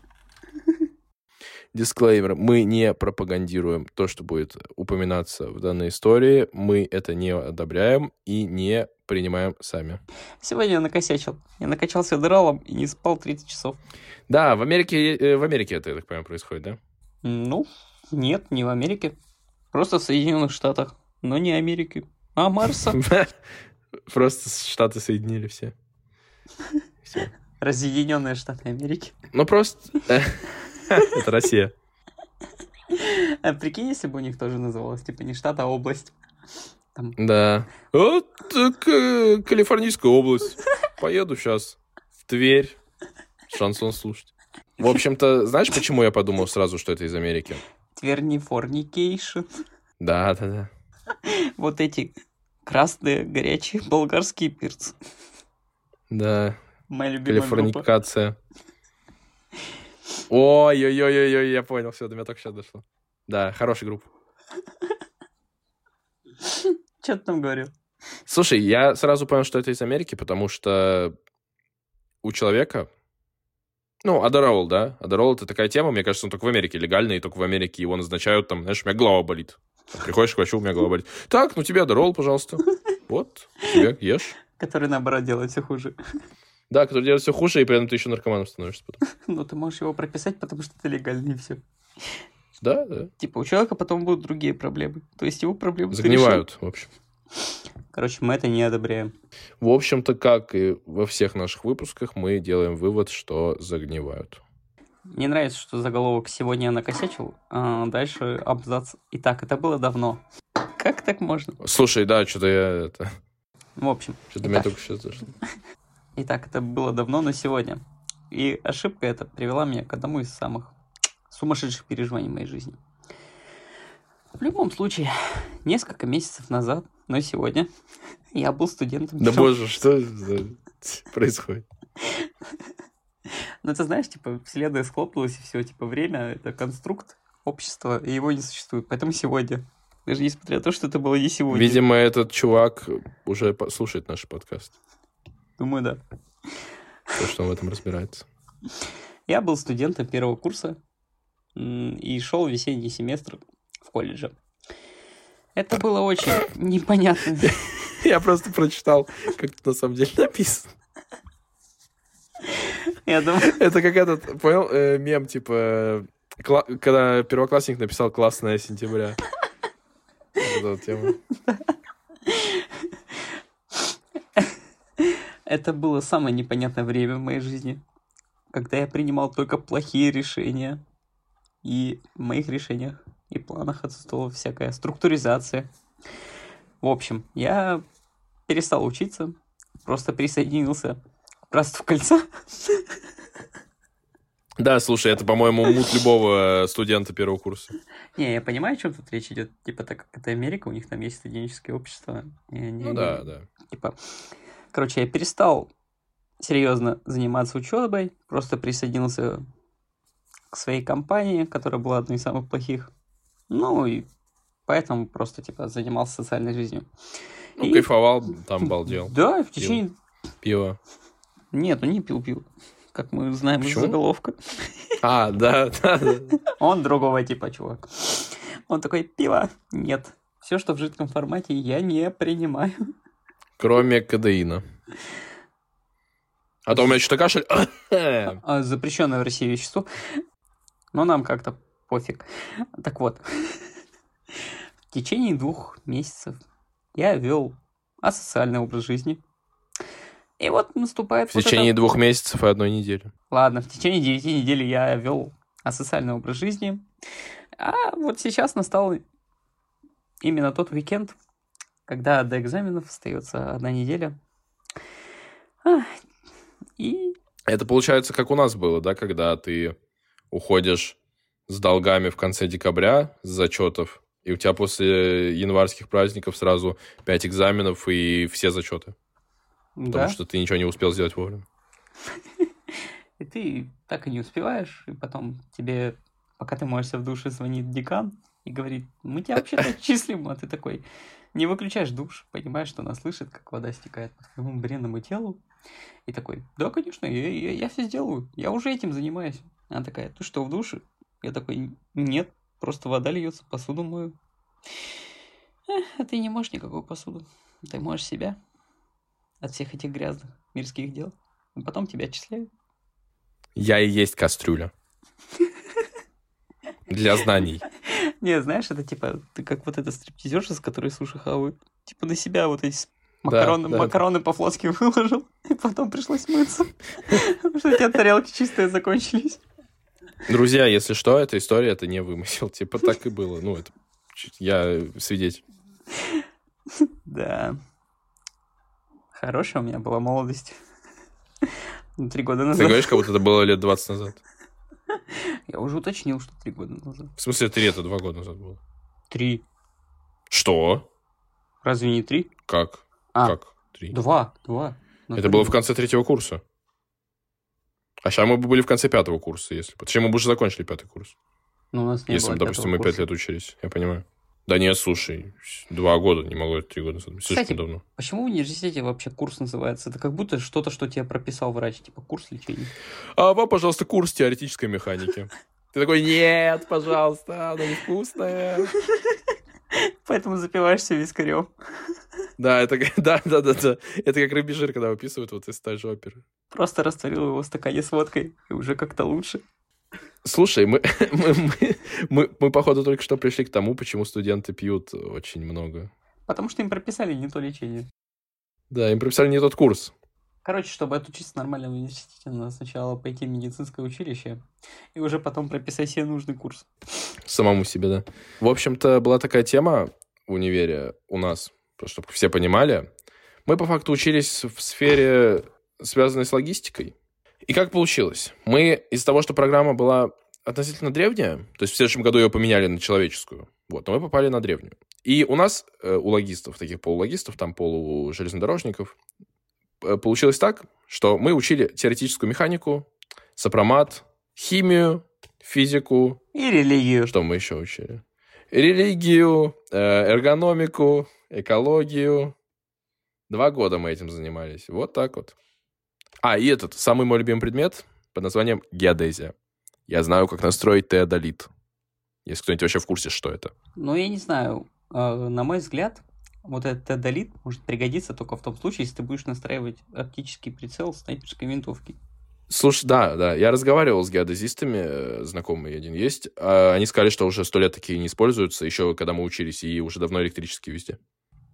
Дисклеймер. Мы не пропагандируем то, что будет упоминаться в данной истории. Мы это не одобряем и не принимаем сами.
Сегодня я накосячил. Я накачался дралом и не спал 30 часов.
Да, в Америке, э, в Америке это, я так понимаю, происходит, да?
Ну, нет, не в Америке. Просто в Соединенных Штатах. Но не Америки, а Марса.
Просто Штаты соединили все. Все.
Разъединенные Штаты Америки.
Ну просто... Это Россия.
А прикинь, если бы у них тоже называлось, типа, не штат, а область. Там,
Да. Вот э, Калифорнийская область. Поеду сейчас в Тверь шансон слушать. В общем-то, знаешь, почему я подумал сразу, что это из Америки?
Твернифорникейшн.
Да, да, да.
Вот эти красные, горячие болгарские перцы.
Да,
Моя любимая
калифорникация. Ой-ой-ой-ой, я понял, все, до меня только сейчас дошло. Да, хорошая группа.
Что ты там говорил?
Слушай, я сразу понял, что это из Америки, потому что у человека... Ну, Адерол, да? Адерол — это такая тема, мне кажется, он только в Америке легальный, и только в Америке его назначают, там, знаешь, у меня голова болит. Приходишь к врачу, у меня голова болит. Так, ну тебе Адерол, пожалуйста. Вот, тебе ешь.
Который, наоборот, делает все хуже.
Да, который делает все хуже, и при этом ты еще наркоманом становишься потом.
Ну, ты можешь его прописать, потому что это легально, и все.
Да, да.
Типа, у человека потом будут другие проблемы. То есть его проблемы
Загнивают, в общем.
Короче, мы это не одобряем.
В общем-то, как и во всех наших выпусках, мы делаем вывод, что загнивают.
Мне нравится, что заголовок «Сегодня я накосячил», а дальше абзац «Итак, это было давно». Как так можно?
Слушай, да, что-то я это...
В общем,
Что-то меня только сейчас зашло.
итак, это было давно, но сегодня. И ошибка эта привела меня к одному из самых сумасшедших переживаний в моей жизни. В любом случае, несколько месяцев назад, но сегодня, я был студентом.
Да боже, что происходит?
Ну, ты знаешь, типа, вселенная схлопнулась, и все, типа, время — это конструкт общества, и его не существует. Поэтому сегодня. Даже несмотря на то, что это было не сегодня.
Видимо, этот чувак уже слушает наш подкаст.
Думаю, да.
То, что он в этом разбирается.
Я был студентом первого курса и шел весенний семестр в колледже. Это было очень непонятно.
Я просто прочитал, как это на самом деле написано.
Я думаю,
Это как этот, понял, э, мем, типа, кла- когда первоклассник написал «Классное сентября». Вот эта тема.
это было самое непонятное время в моей жизни, когда я принимал только плохие решения. И в моих решениях и планах отсутствовала всякая структуризация. В общем, я перестал учиться, просто присоединился к братству кольца.
Да, слушай, это, по-моему, мут любого студента первого курса.
Не, я понимаю, о чем тут речь идет. Типа, так как это Америка, у них там есть студенческое общество. они-
Ну да, да.
Типа, короче, я перестал серьезно заниматься учебой, просто присоединился к своей компании, которая была одной из самых плохих. Ну и поэтому просто, типа, занимался социальной жизнью.
Ну,
И-
кайфовал, там балдел.
Да, в течение...
Пиво.
Нет, он не пил пиво, как мы знаем из
Почему?
заголовка.
А, да, да, да.
Он другого типа чувак. Он такой, пиво? Нет. Все, что в жидком формате, я не принимаю.
Кроме кадеина. А то у меня что-то кашель.
А, запрещенное в России вещество. Но нам как-то пофиг. Так вот, в течение двух месяцев я вел асоциальный образ жизни. И вот наступает...
В
вот это-
течение двух месяцев и одной недели.
Ладно, в течение девяти недель я вел асоциальный образ жизни. А вот сейчас настал именно тот уикенд, когда до экзаменов остается одна неделя. А, И
Это получается, как у нас было, да, когда ты уходишь с долгами в конце декабря с зачетов, и у тебя после январских праздников сразу пять экзаменов и все зачеты. Потому
да,
что ты ничего не успел сделать вовремя.
и ты так и не успеваешь, и потом тебе, пока ты моешься в душе, звонит декан и говорит, мы тебя вообще-то отчислим, а ты такой, не выключаешь душ, понимаешь, что она слышит, как вода стекает по твоему бренному телу, и такой, да, конечно, я, я, я все сделаю, я уже этим занимаюсь. Она такая, ты что, в душе? Я такой, нет, просто вода льется, посуду мою. «Эх, а ты не можешь никакую посуду, ты можешь себя от всех этих грязных мирских дел. И потом тебя отчисляют.
Я и есть кастрюля. Для знаний.
Не, знаешь, это типа, ты как вот эта стриптизерша, с которой суши хавают. Типа на себя вот эти макароны,
да.
макароны по-флотски выложил, и потом пришлось мыться. Потому что у тебя тарелки чистые закончились.
Друзья, если что, эта история, это не вымысел. Типа так и было. Ну, это я свидетель.
Да. Хорошая у меня была молодость. Три года
Ты
назад.
говоришь, как будто это было лет 20 назад.
Я уже уточнил, что три года назад.
В смысле, три, это два года назад было.
Три.
Что?
Разве не три?
Как?
А,
Как? Три.
два. Два. Ну,
Это
три
было в конце третьего курса. А сейчас мы бы были в конце пятого курса, если бы. Точнее, мы бы уже закончили пятый курс.
Ну, у нас не
если
было
бы, допустим, мы пять лет учились. Я понимаю. Да нет, слушай, два года, не это три года назад. Слишком
Кстати,
давно.
Почему в университете вообще курс называется? Это как будто что-то, что тебе прописал врач, типа курс лечения.
А вам, пожалуйста, курс теоретической механики. Ты такой, нет, пожалуйста, она невкусная.
Поэтому запиваешься вискарем.
Да, это, да, да, да, да. Это как рыбий жир, когда выписывают вот из стажи оперы.
Просто растворил его в стакане с водкой, и уже как-то лучше.
Слушай, мы, мы, мы, мы, мы, походу, только что пришли к тому, почему студенты пьют очень много.
Потому что им прописали не то лечение.
Да, им прописали не тот курс.
Короче, чтобы отучиться нормально в университете, надо сначала пойти в медицинское училище и уже потом прописать себе нужный курс.
Самому себе, да. В общем-то, была такая тема в универе у нас, чтобы все понимали. Мы по факту учились в сфере, связанной с логистикой. И как получилось? Мы из-за того, что программа была относительно древняя, то есть в следующем году ее поменяли на человеческую, вот, но мы попали на древнюю. И у нас, э, у логистов, таких полулогистов, там полужелезнодорожников, э, получилось так, что мы учили теоретическую механику, сопромат, химию, физику.
И религию.
Что мы еще учили? Религию, э, эргономику, экологию. Два года мы этим занимались. Вот так вот. А, и этот, самый мой любимый предмет под названием геодезия. Я знаю, как настроить теодолит. Если кто-нибудь вообще в курсе, что это.
Ну, я не знаю. А, на мой взгляд, вот этот теодолит может пригодиться только в том случае, если ты будешь настраивать оптический прицел снайперской винтовки.
Слушай, да, да, я разговаривал с геодезистами, э, знакомый один есть. А они сказали, что уже сто лет такие не используются, еще когда мы учились, и уже давно электрические везде.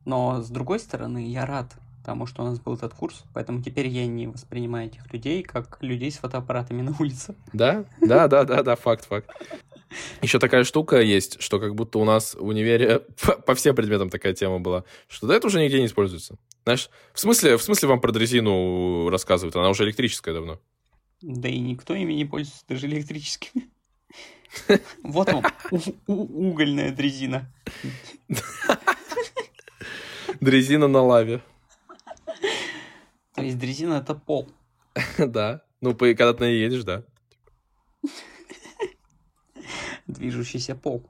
Но, с другой стороны, я рад тому, что у нас был этот курс, поэтому теперь я не воспринимаю этих людей как людей с фотоаппаратами на улице.
Да, да, да, да, да, факт, факт. Еще такая штука есть, что как будто у нас в универе по, по всем предметам такая тема была, что да это уже нигде не используется. Знаешь, в смысле, в смысле вам про дрезину рассказывают? Она уже электрическая давно.
Да и никто ими не пользуется, даже электрическими. Вот вам угольная дрезина.
Дрезина на лаве.
То есть дрезина это пол.
Да. Ну, когда ты на ней едешь, да.
Движущийся пол.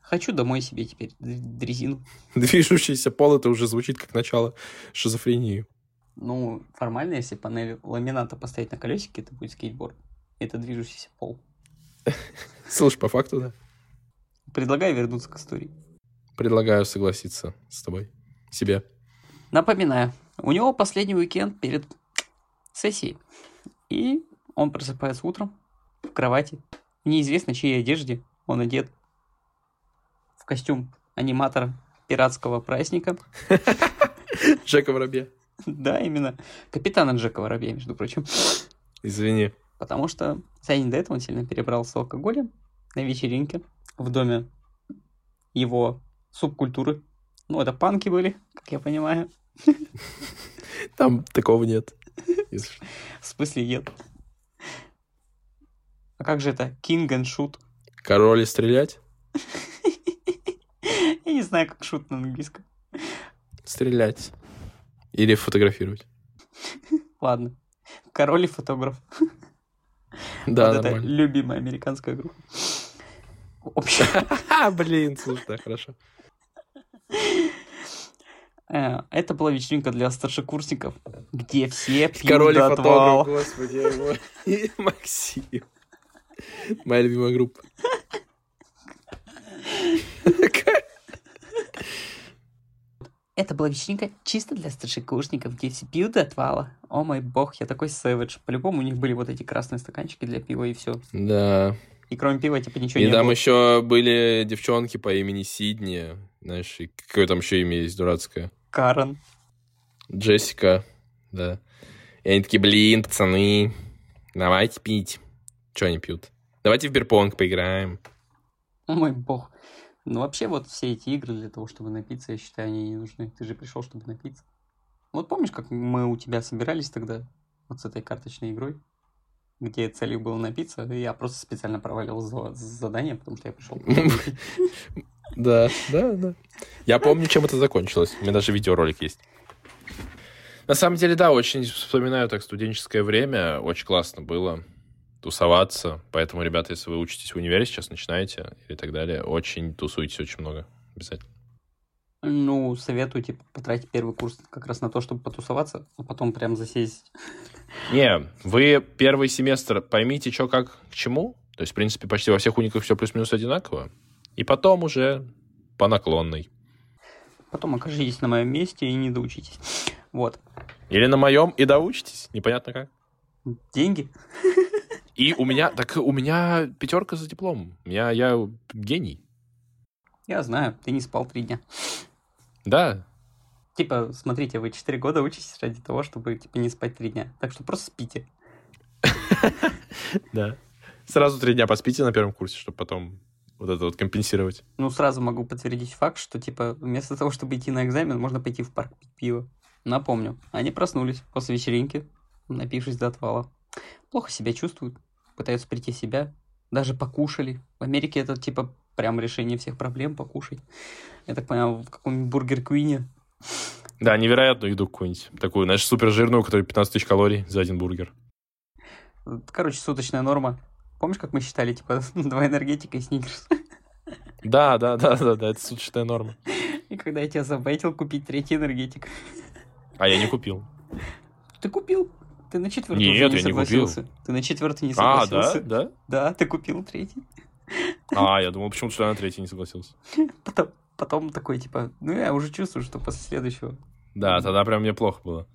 Хочу домой себе теперь дрезину.
Движущийся пол, это уже звучит как начало шизофрении.
Ну, формально, если панель ламината поставить на колесике, это будет скейтборд. Это движущийся пол.
Слушай, по факту, да.
Предлагаю вернуться к истории.
Предлагаю согласиться с тобой. Себе.
Напоминаю, у него последний уикенд перед сессией. И он просыпается утром в кровати, неизвестно чьей одежде. Он одет в костюм аниматора пиратского праздника.
Джека Воробья.
Да, именно. Капитана Джека Воробья, между прочим.
Извини.
Потому что за день до этого он сильно перебрался алкоголем на вечеринке в доме его субкультуры. Ну, это панки были, как я понимаю.
Там такого нет.
В смысле нет? А как же это? King and shoot.
Король и стрелять?
Я не знаю, как шут на английском.
Стрелять. Или фотографировать.
Ладно. Король и фотограф.
Да,
вот это любимая американская группа.
Блин, слушай, да, хорошо.
Э, это была вечеринка для старшекурсников, где все пьют
Король
до
фотограф, господи, мой. Максим. Моя любимая группа.
Это была вечеринка чисто для старшекурсников, где все пьют до отвала. О мой бог, я такой сэвидж. По-любому у них были вот эти красные стаканчики для пива и все.
Да.
И кроме пива, типа, ничего
и
не
там
было.
еще были девчонки по имени Сидни. Знаешь, и какое там еще имя есть дурацкое?
Карен.
Джессика, да. И они такие, блин, пацаны, давайте пить. Что они пьют? Давайте в бирпонг поиграем.
О мой бог. Ну, вообще, вот все эти игры для того, чтобы напиться, я считаю, они не нужны. Ты же пришел, чтобы напиться. Вот помнишь, как мы у тебя собирались тогда вот с этой карточной игрой? Где целью было напиться, я просто специально провалил за- задание, потому что я пришел.
Да, да, да. Я помню, чем это закончилось. У меня даже видеоролик есть. На самом деле, да, очень вспоминаю так студенческое время. Очень классно было тусоваться. Поэтому, ребята, если вы учитесь в универе, сейчас начинаете и так далее, очень тусуйтесь очень много. Обязательно.
Ну, советую, типа, потратить первый курс как раз на то, чтобы потусоваться, а потом прям засесть.
Не, вы первый семестр поймите, что как к чему. То есть, в принципе, почти во всех униках все плюс-минус одинаково. И потом уже по наклонной.
Потом окажитесь на моем месте и не доучитесь. Вот.
Или на моем и доучитесь. Непонятно как.
Деньги?
И у меня, так у меня пятерка за диплом. Меня, я гений.
Я знаю, ты не спал три дня.
Да.
Типа, смотрите, вы 4 года учитесь ради того, чтобы, типа, не спать 3 дня. Так что просто спите.
Да. Сразу три дня поспите на первом курсе, чтобы потом вот это вот компенсировать.
Ну, сразу могу подтвердить факт, что, типа, вместо того, чтобы идти на экзамен, можно пойти в парк пить пиво. Напомню, они проснулись после вечеринки, напившись до отвала. Плохо себя чувствуют, пытаются прийти в себя, даже покушали. В Америке это, типа, прям решение всех проблем покушать. Я так понял, в каком-нибудь бургер Квине.
Да, невероятную еду какую-нибудь. Такую, знаешь, супер жирную, которая 15 тысяч калорий за один бургер.
Короче, суточная норма. Помнишь, как мы считали, типа, два энергетика и сникерс?
Да, да, да, да, да, это суточная норма.
И когда я тебя забайтил купить третий энергетик.
А я не купил.
Ты купил? Ты на четвертый
Нет,
уже
я
не
не купил.
согласился. Ты на четвертый не
А,
согласился.
да, да?
Да, ты купил третий.
А, я думал, почему-то что на третий не согласился.
Потом, потом такой, типа, ну я уже чувствую, что после следующего
Да, тогда прям мне плохо было.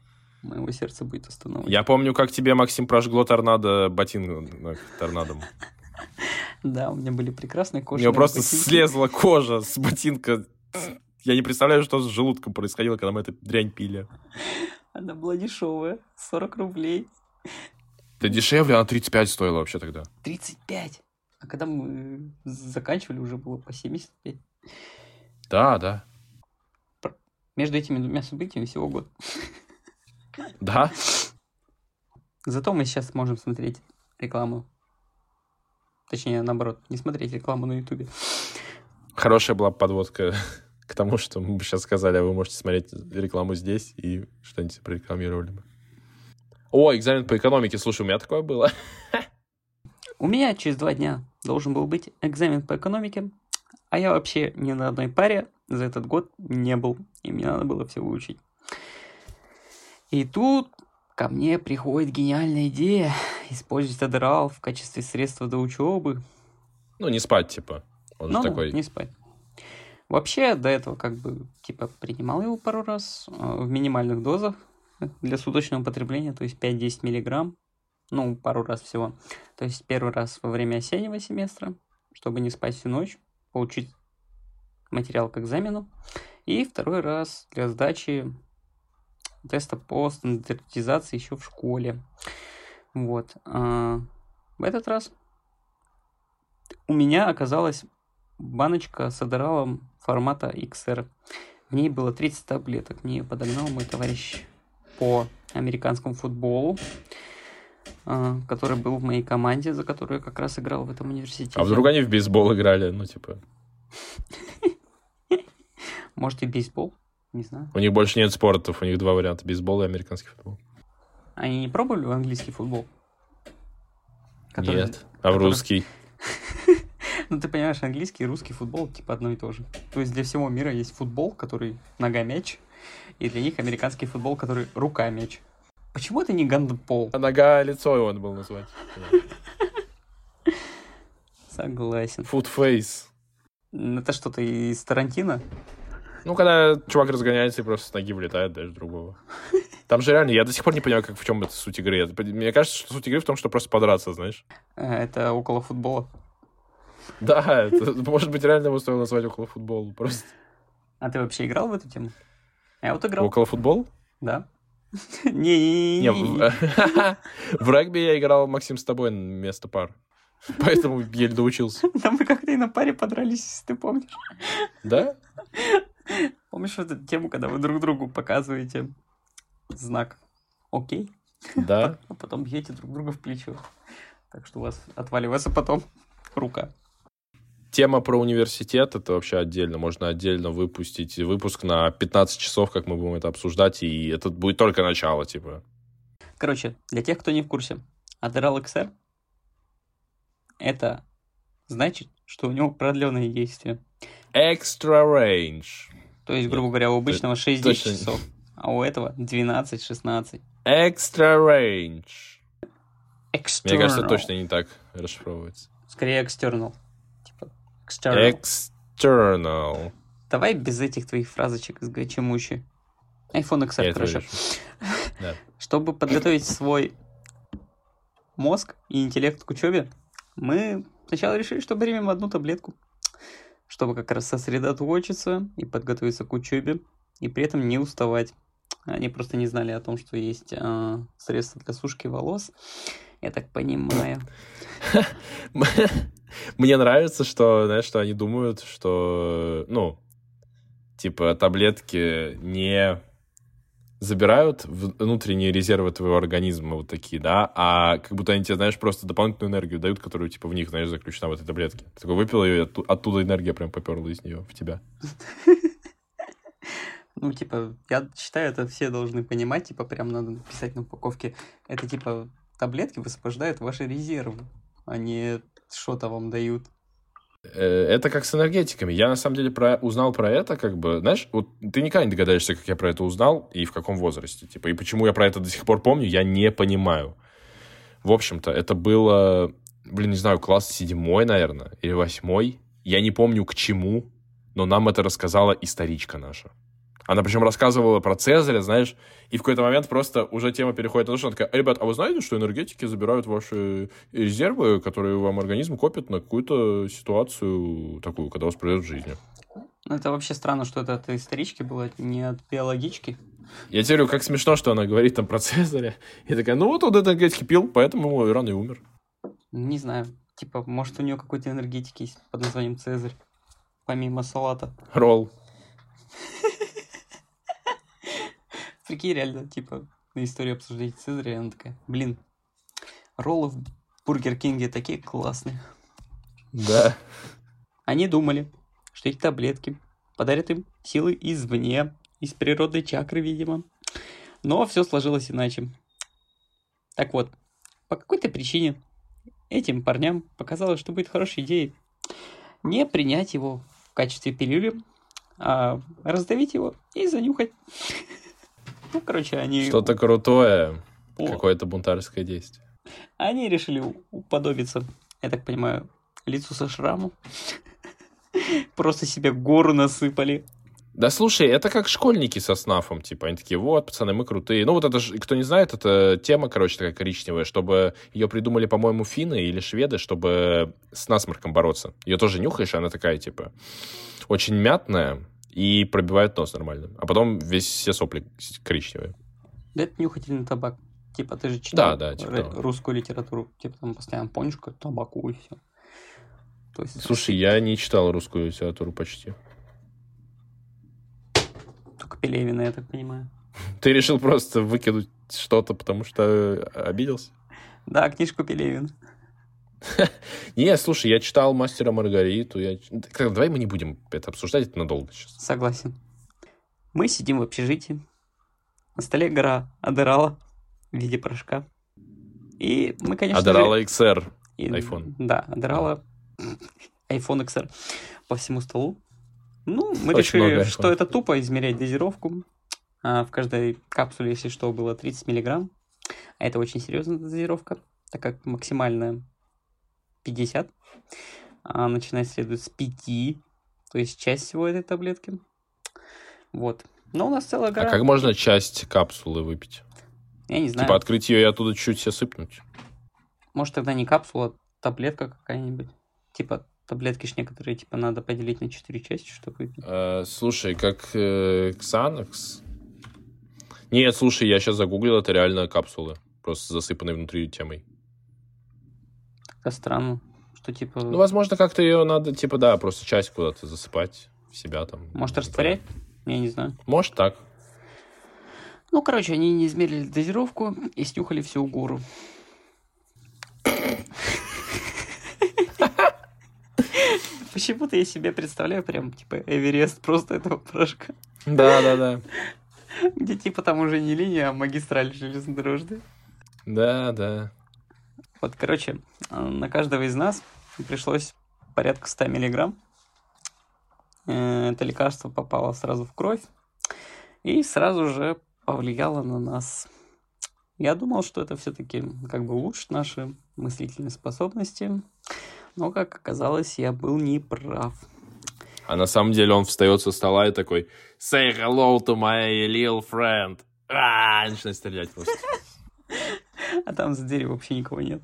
моего сердца будет остановлено.
Я помню, как тебе, Максим, прожгло торнадо ботинок торнадом.
Да, у меня были прекрасные
У
кожаные
него просто
ботинки.
слезла кожа с ботинка. Я не представляю, что с желудком происходило, когда мы эту дрянь пили.
Она была дешевая, 40 рублей.
Да дешевле, она 35 стоила вообще тогда.
35. А когда мы заканчивали, уже было по 75.
Да, да.
Между этими двумя событиями всего год.
Да?
Зато мы сейчас можем смотреть рекламу. Точнее, наоборот, не смотреть рекламу на Ютубе.
Хорошая была подводка к тому, что мы бы сейчас сказали, а вы можете смотреть рекламу здесь и что-нибудь прорекламировали бы. О, экзамен по экономике. Слушай, у меня такое было.
У меня через два дня должен был быть экзамен по экономике, а я вообще ни на одной паре за этот год не был, и мне надо было все выучить. И тут ко мне приходит гениальная идея использовать Адderall в качестве средства до учебы.
Ну, не спать, типа. Он
Ну,
же такой...
не спать. Вообще, до этого как бы, типа, принимал его пару раз э, в минимальных дозах для суточного потребления, то есть 5-10 миллиграмм, ну, пару раз всего. То есть первый раз во время осеннего семестра, чтобы не спать всю ночь, получить материал к экзамену. И второй раз для сдачи теста по стандартизации еще в школе. Вот. А, В этот раз у меня оказалась баночка с адералом формата XR. В ней было 30 таблеток. Мне подогнал мой товарищ по американскому футболу, который был в моей команде, за которую я как раз играл в этом университете.
А вдруг они в бейсбол играли? Ну, типа...
Может и бейсбол? Не знаю.
У них больше нет спортов, у них два варианта. Бейсбол и американский футбол.
Они не пробовали английский футбол? Который-
Нет. А в
который-
русский?
Ну, ты понимаешь, английский и русский футбол типа одно и то же. То есть для всего мира есть футбол, который нога-мяч, и для них американский футбол, который рука-мяч. Почему это не гандбол?
А нога лицо его надо было назвать.
Согласен.
Футфейс.
М, Это что-то из Тарантино?
Ну, когда чувак разгоняется и просто с ноги влетает даже другого. Там же реально, я до сих пор не понимаю, как в чем это суть игры. Мне кажется, что суть игры в том, что просто подраться, знаешь.
Э, Это около футбола.
Да, это, может быть, реально его стоило назвать около футбола. Просто
А ты вообще играл в эту тему? Я вот играл.
около футбол?
Да.
Не,
Не-не-не.
в, регби я играл, Максим, с тобой вместо пар. Поэтому еле доучился.
Да мы как-то и на паре подрались, если ты помнишь.
Да?
Помнишь эту тему, когда вы друг другу показываете знак «Окей»,
Да.
а потом бьете друг друга в плечо. Так что у вас отваливается потом рука.
Тема про университет, это вообще отдельно. Можно отдельно выпустить выпуск на 15 часов, как мы будем это обсуждать, и это будет только начало, типа.
Короче, для тех, кто не в курсе, Adderall XR это значит, что у него продленное действие.
Extra range.
То есть, грубо говоря, у обычного 6-10
точно.
часов, а у этого 12-16.
Extra range.
External.
Мне кажется, точно не так расшифровывается.
Скорее external. External.
External.
Давай без этих твоих фразочек из ГЧМУЧи. iPhone XR,
Я. Да.
Чтобы подготовить свой мозг и интеллект к учебе, мы сначала решили, что примем одну таблетку, чтобы как раз сосредоточиться и подготовиться к учебе. и при этом не уставать. Они просто не знали о том, что есть э, средства для сушки волос. Я так понимаю.
Мне нравится, что, знаешь, что они думают, что, ну, типа, таблетки не забирают внутренние резервы твоего организма вот такие, да, а как будто они тебе, знаешь, просто дополнительную энергию дают, которую, типа, в них, знаешь, заключена в этой таблетке. Ты такой выпил ее, и оттуда энергия прям поперла из нее в тебя.
Ну, типа, я считаю, это все должны понимать, типа, прям надо написать на упаковке. Это, типа, таблетки высвобождают ваши резервы, а не что-то вам дают.
Э, это как с энергетиками. Я, на самом деле, про, узнал про это, как бы, знаешь, вот ты никогда не догадаешься, как я про это узнал и в каком возрасте. Типа, и почему я про это до сих пор помню, я не понимаю. В общем-то, это было, блин, не знаю, класс седьмой, наверное, или восьмой. Я не помню к чему, но нам это рассказала историчка наша. Она причем рассказывала про Цезаря, знаешь, и в какой-то момент просто уже тема переходит на то, что она такая, ребят, а вы знаете, что энергетики забирают ваши резервы, которые вам организм копит на какую-то ситуацию такую, когда у вас произойдет в жизни?
Ну, это вообще странно, что это от исторички было, не от биологички.
Я тебе говорю, как смешно, что она говорит там про Цезаря. И такая, ну вот он энергетики пил, поэтому рано и умер.
Не знаю. Типа, может, у нее какой-то энергетики есть под названием Цезарь, помимо салата.
Ролл.
Прикинь, реально, типа, на историю обсуждать Цезаря, она такая, блин, роллы в Бургер Кинге такие классные.
Да.
Они думали, что эти таблетки подарят им силы извне, из природной чакры, видимо. Но все сложилось иначе. Так вот, по какой-то причине этим парням показалось, что будет хорошей идеей не принять его в качестве пилюли, а раздавить его и занюхать. Ну, короче, они...
Что-то крутое. О. Какое-то бунтарское действие.
Они решили уподобиться, я так понимаю, лицу со шрамом. Просто себе гору насыпали.
Да слушай, это как школьники со снафом, типа, они такие, вот, пацаны, мы крутые. Ну вот это же, кто не знает, это тема, короче, такая коричневая, чтобы ее придумали, по-моему, финны или шведы, чтобы с насморком бороться. Ее тоже нюхаешь, она такая, типа, очень мятная, и пробивает нос нормально. А потом весь все сопли коричневые.
Да это нюхательный табак. Типа ты же читал
да, да, типа
русскую литературу. Типа там постоянно понюшка, табаку и все.
То есть... Слушай, я не читал русскую литературу почти.
Только Пелевина, я так понимаю.
Ты решил просто выкинуть что-то, потому что обиделся?
Да, книжку Пелевина.
Не, слушай, я читал «Мастера Маргариту». Я... Давай мы не будем это обсуждать, это надолго сейчас.
Согласен. Мы сидим в общежитии. На столе гора Адерала в виде порошка. И мы, конечно
Адерала же... XR и... iPhone.
Да, Адерала iPhone XR по всему столу. Ну, мы Очень решили, что это тупо измерять дозировку. А в каждой капсуле, если что, было 30 миллиграмм. А это очень серьезная дозировка, так как максимальная 50. А начинать следует с 5. То есть часть всего этой таблетки. Вот. Но у нас целая гора.
А как можно часть капсулы выпить?
Я не знаю.
Типа открыть ее и оттуда чуть-чуть себе сыпнуть?
Может тогда не капсула, а таблетка какая-нибудь. Типа таблетки ж некоторые, типа, надо поделить на 4 части, чтобы выпить.
А, слушай, как э, Xanax? Нет, слушай, я сейчас загуглил, это реально капсулы. Просто засыпанные внутри темой.
Как странно, что типа...
Ну, возможно, как-то ее надо, типа, да, просто часть куда-то засыпать в себя там.
Может, растворять? Я не знаю.
Может, так.
Ну, короче, они не измерили дозировку и снюхали всю гору. Почему-то я себе представляю прям, типа, Эверест просто этого порошка.
Да, да, да.
Где, типа, там уже не линия, а магистраль железнодорожная.
Да, да.
Вот, короче, на каждого из нас пришлось порядка 100 миллиграмм. Э, это лекарство попало сразу в кровь и сразу же повлияло на нас. Я думал, что это все-таки как бы улучшит наши мыслительные способности, но, как оказалось, я был неправ.
А на самом деле он встает со стола и такой «Say hello to my little friend!» а, начинает стрелять просто.
А там за дверью вообще никого нет.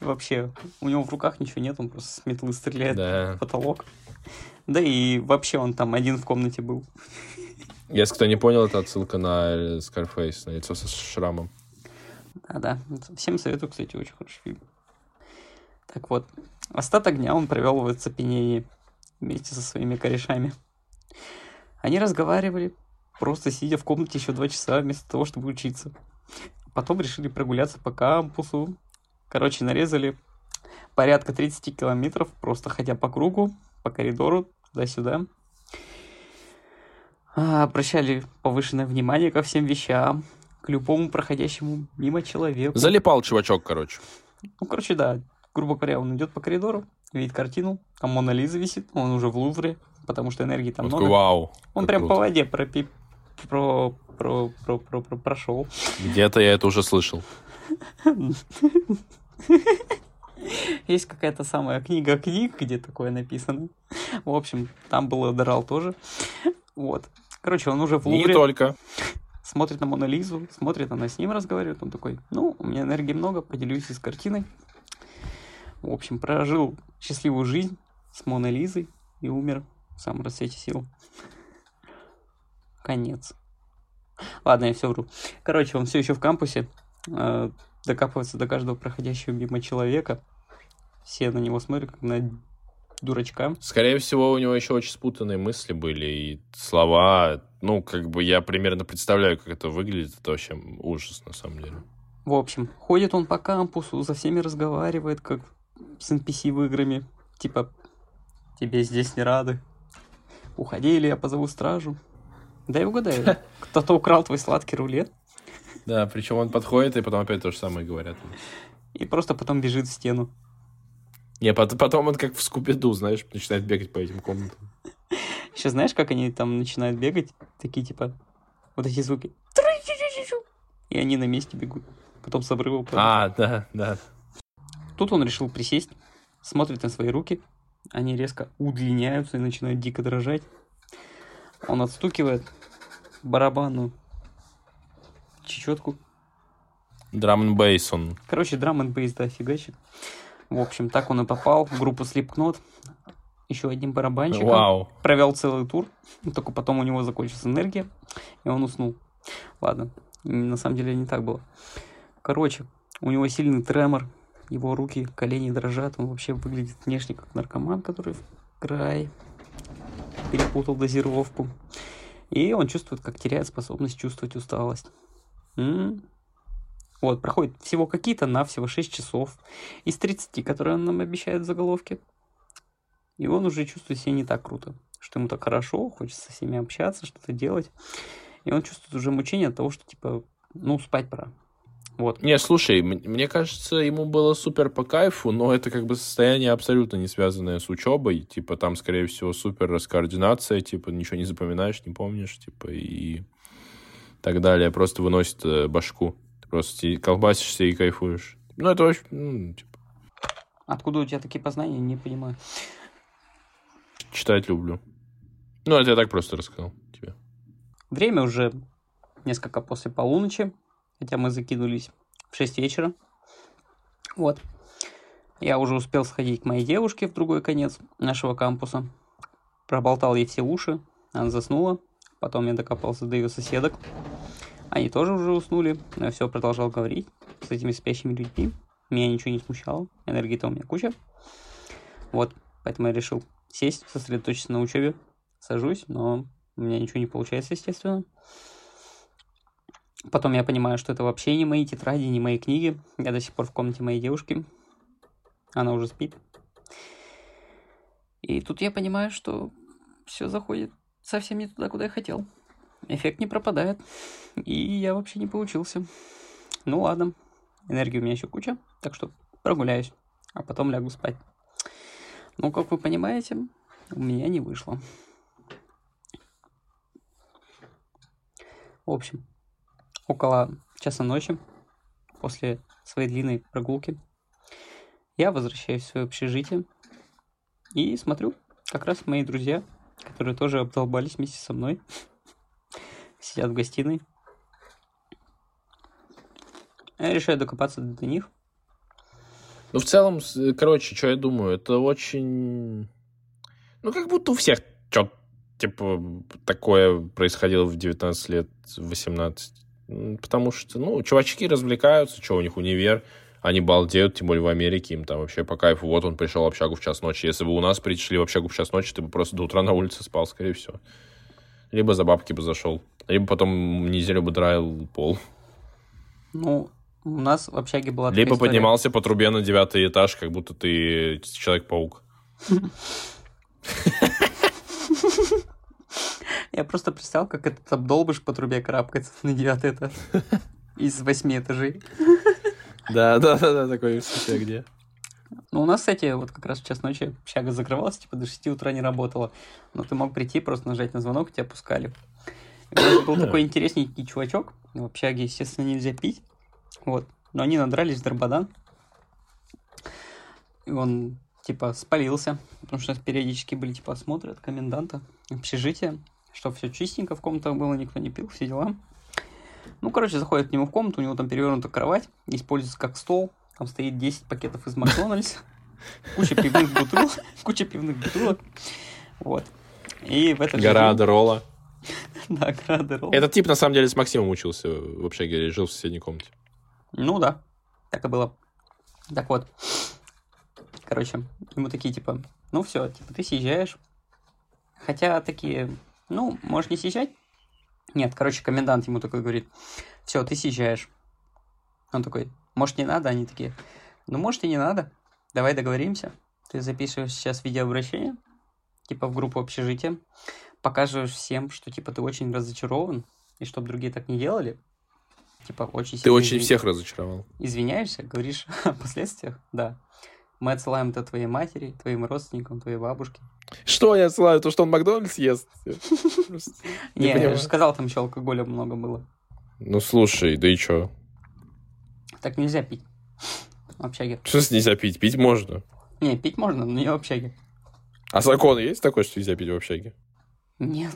Вообще, у него в руках ничего нет, он просто с метлы стреляет да. в потолок. Да и вообще он там один в комнате был.
Если кто не понял, это отсылка на Scarface, на лицо со шрамом.
Да-да. Всем советую, кстати, очень хороший фильм. Так вот, остаток дня он провел в оцепенении вместе со своими корешами. Они разговаривали, просто сидя в комнате еще два часа вместо того, чтобы учиться. Потом решили прогуляться по кампусу. Короче, нарезали порядка 30 километров, просто ходя по кругу, по коридору, туда-сюда. А, обращали повышенное внимание ко всем вещам, к любому проходящему мимо человеку.
Залипал чувачок, короче.
Ну, короче, да. Грубо говоря, он идет по коридору, видит картину, там Мона Лиза висит, он уже в Лувре, потому что энергии там
Он
много.
вау.
он прям
круто.
по воде пропи... про... Про... Про... Про... Про... прошел.
Где-то я это уже слышал.
Есть какая-то самая книга книг, где такое написано. В общем, там был Адерал тоже. Вот. Короче, он уже в
Не
Лувре
только.
смотрит на Мону Лизу, смотрит, она с ним разговаривает. Он такой, ну, у меня энергии много, поделюсь и с картиной. В общем, прожил счастливую жизнь с Моной Лизой и умер в самом расцвете сил. Конец. Ладно, я все вру. Короче, он все еще в кампусе, э, докапывается до каждого проходящего мимо человека. Все на него смотрят, как на дурачка.
Скорее всего, у него еще очень спутанные мысли были и слова. Ну, как бы я примерно представляю, как это выглядит. Это вообще ужас, на самом деле.
В общем, ходит он по кампусу, со всеми разговаривает, как с NPC в играми. Типа, тебе здесь не рады. Уходи, или я позову стражу. Дай угадаю, кто-то украл твой сладкий рулет
Да, причем он подходит, и потом опять то же самое говорят.
и просто потом бежит в стену.
Не, пот- потом он как в Скупиду, знаешь, начинает бегать по этим комнатам.
Еще знаешь, как они там начинают бегать? Такие типа, вот эти звуки. И они на месте бегут. Потом с обрыва падают.
А, да, да.
Тут он решил присесть, смотрит на свои руки. Они резко удлиняются и начинают дико дрожать. Он отстукивает барабанную чечетку.
Драм бейс он.
Короче, драм бейс, да, фигачит. В общем, так он и попал в группу Slipknot. Еще одним барабанщиком.
Вау.
Провел целый тур. Только потом у него закончилась энергия, и он уснул. Ладно, на самом деле не так было. Короче, у него сильный тремор, его руки, колени дрожат, он вообще выглядит внешне как наркоман, который в край перепутал дозировку. И он чувствует, как теряет способность чувствовать усталость. М. Вот, проходит всего какие-то на всего 6 часов из 30, которые он нам обещает в заголовке. И он уже чувствует себя не так круто, что ему так хорошо, хочется со всеми общаться, что-то делать. И он чувствует уже мучение от того, что, типа, ну, спать пора. Вот.
Не, слушай, мне кажется, ему было супер по кайфу, но это как бы состояние абсолютно не связанное с учебой. Типа там, скорее всего, супер раскоординация, типа ничего не запоминаешь, не помнишь, типа и так далее. Просто выносит э, башку. Ты просто си- колбасишься и кайфуешь. Ну, это очень, ну, типа,
Откуда у тебя такие познания, не понимаю.
читать люблю. Ну, это я так просто рассказал тебе.
Время уже несколько после полуночи, хотя мы закинулись в 6 вечера. Вот. Я уже успел сходить к моей девушке в другой конец нашего кампуса. Проболтал ей все уши, она заснула. Потом я докопался до ее соседок. Они тоже уже уснули, но я все продолжал говорить с этими спящими людьми. Меня ничего не смущало, энергии-то у меня куча. Вот, поэтому я решил сесть, сосредоточиться на учебе. Сажусь, но у меня ничего не получается, естественно. Потом я понимаю, что это вообще не мои тетради, не мои книги. Я до сих пор в комнате моей девушки. Она уже спит. И тут я понимаю, что все заходит совсем не туда, куда я хотел. Эффект не пропадает. И я вообще не получился. Ну ладно. Энергии у меня еще куча, так что прогуляюсь, а потом лягу спать. Ну, как вы понимаете, у меня не вышло. В общем, около часа ночи, после своей длинной прогулки, я возвращаюсь в свое общежитие и смотрю, как раз мои друзья, которые тоже обдолбались вместе со мной, сидят в гостиной. Я решаю докопаться до них.
Ну, в целом, короче, что я думаю, это очень... Ну, как будто у всех что-то, типа, такое происходило в 19 лет, 18. Потому что, ну, чувачки развлекаются, что у них универ, они балдеют, тем более в Америке, им там вообще по кайфу. Вот он пришел в общагу в час ночи. Если бы у нас пришли в общагу в час ночи, ты бы просто до утра на улице спал, скорее всего. Либо за бабки бы зашел. Либо потом неделю бы драил пол.
Ну, у нас в общаге была
Либо
история.
поднимался по трубе на девятый этаж, как будто ты Человек-паук.
Я просто представил, как этот обдолбыш по трубе карабкается на девятый этаж. Из восьми этажей.
Да, да, да, да, такой где.
Ну, у нас, кстати, вот как раз в час ночи общага закрывалась, типа до 6 утра не работала. Но ты мог прийти, просто нажать на звонок, тебя пускали. И был такой интересненький чувачок. В общаге, естественно, нельзя пить. Вот. Но они надрались в Дарбадан. И он, типа, спалился. Потому что периодически были, типа, осмотры от коменданта общежития. Чтобы все чистенько в комнатах было, никто не пил, все дела. Ну, короче, заходит к нему в комнату, у него там перевернута кровать, используется как стол, там стоит 10 пакетов из Макдональдса, куча пивных бутылок, куча пивных бутылок, вот. И в этот же
Гора Адерола.
Да, гора Адерола.
Этот тип, на самом деле, с Максимом учился в общаге, жил в соседней комнате.
Ну да, так и было. Так вот, короче, ему такие, типа, ну все, типа, ты съезжаешь. Хотя такие, ну, можешь не съезжать. Нет, короче, комендант ему такой говорит, все, ты съезжаешь. Он такой, может, не надо? Они такие, ну, может, и не надо. Давай договоримся. Ты записываешь сейчас видеообращение, типа, в группу общежития, показываешь всем, что, типа, ты очень разочарован, и чтобы другие так не делали. Типа, очень
Ты
сильно
очень
извини-
всех разочаровал.
извиняешься, говоришь о последствиях, да. Мы отсылаем это твоей матери, твоим родственникам, твоей бабушке.
Что я отсылаю? То, что он Макдональдс ест?
Не, я же сказал, там еще алкоголя много было.
Ну, слушай, да и чё?
Так нельзя пить в общаге.
Что с нельзя пить? Пить можно.
Не, пить можно, но не в общаге.
А закон есть такой, что нельзя пить в общаге?
Нет.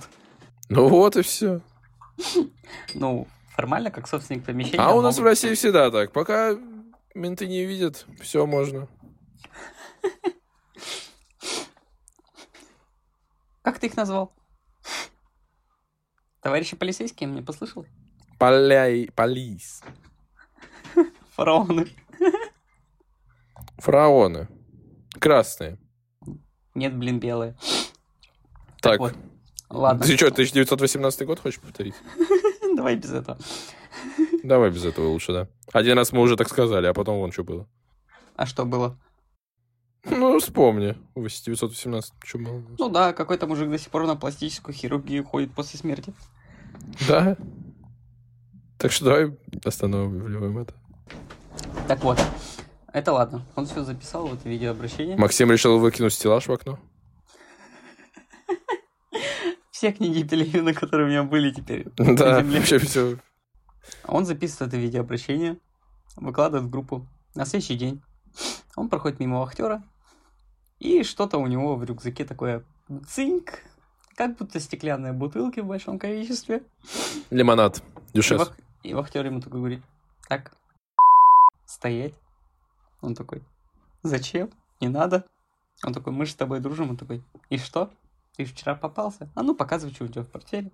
Ну вот и все.
Ну, формально, как собственник помещения.
А у нас в России всегда так. Пока менты не видят, все можно.
Как ты их назвал? Товарищи полицейские, мне послышал?
Поляй, полис.
Фараоны.
Фараоны. Красные.
Нет, блин, белые.
Так,
Вот. Ладно,
ты что, 1918 год хочешь повторить?
давай без этого.
Давай без этого лучше, да. Один раз мы уже так сказали, а потом вон что было.
А что было?
Ну, вспомни. В 1918 что было?
Ну да, какой-то мужик до сих пор на пластическую хирургию ходит после смерти.
Да. Так что давай останавливаем это.
Так вот, это ладно. Он все записал, вот видеообращение.
Максим решил выкинуть стеллаж в окно.
Все книги Пелевина, которые у меня были теперь.
Да, вообще все.
Он записывает это видеообращение, выкладывает в группу. На следующий день он проходит мимо вахтера, и что-то у него в рюкзаке такое цинк, как будто стеклянные бутылки в большом количестве.
Лимонад.
И,
Дюшес.
вах- и вахтер ему такой говорит, так, стоять. Он такой, зачем? Не надо. Он такой, мы же с тобой дружим. Он такой, и что? Ты вчера попался? А ну, показывай, что у тебя в портфеле.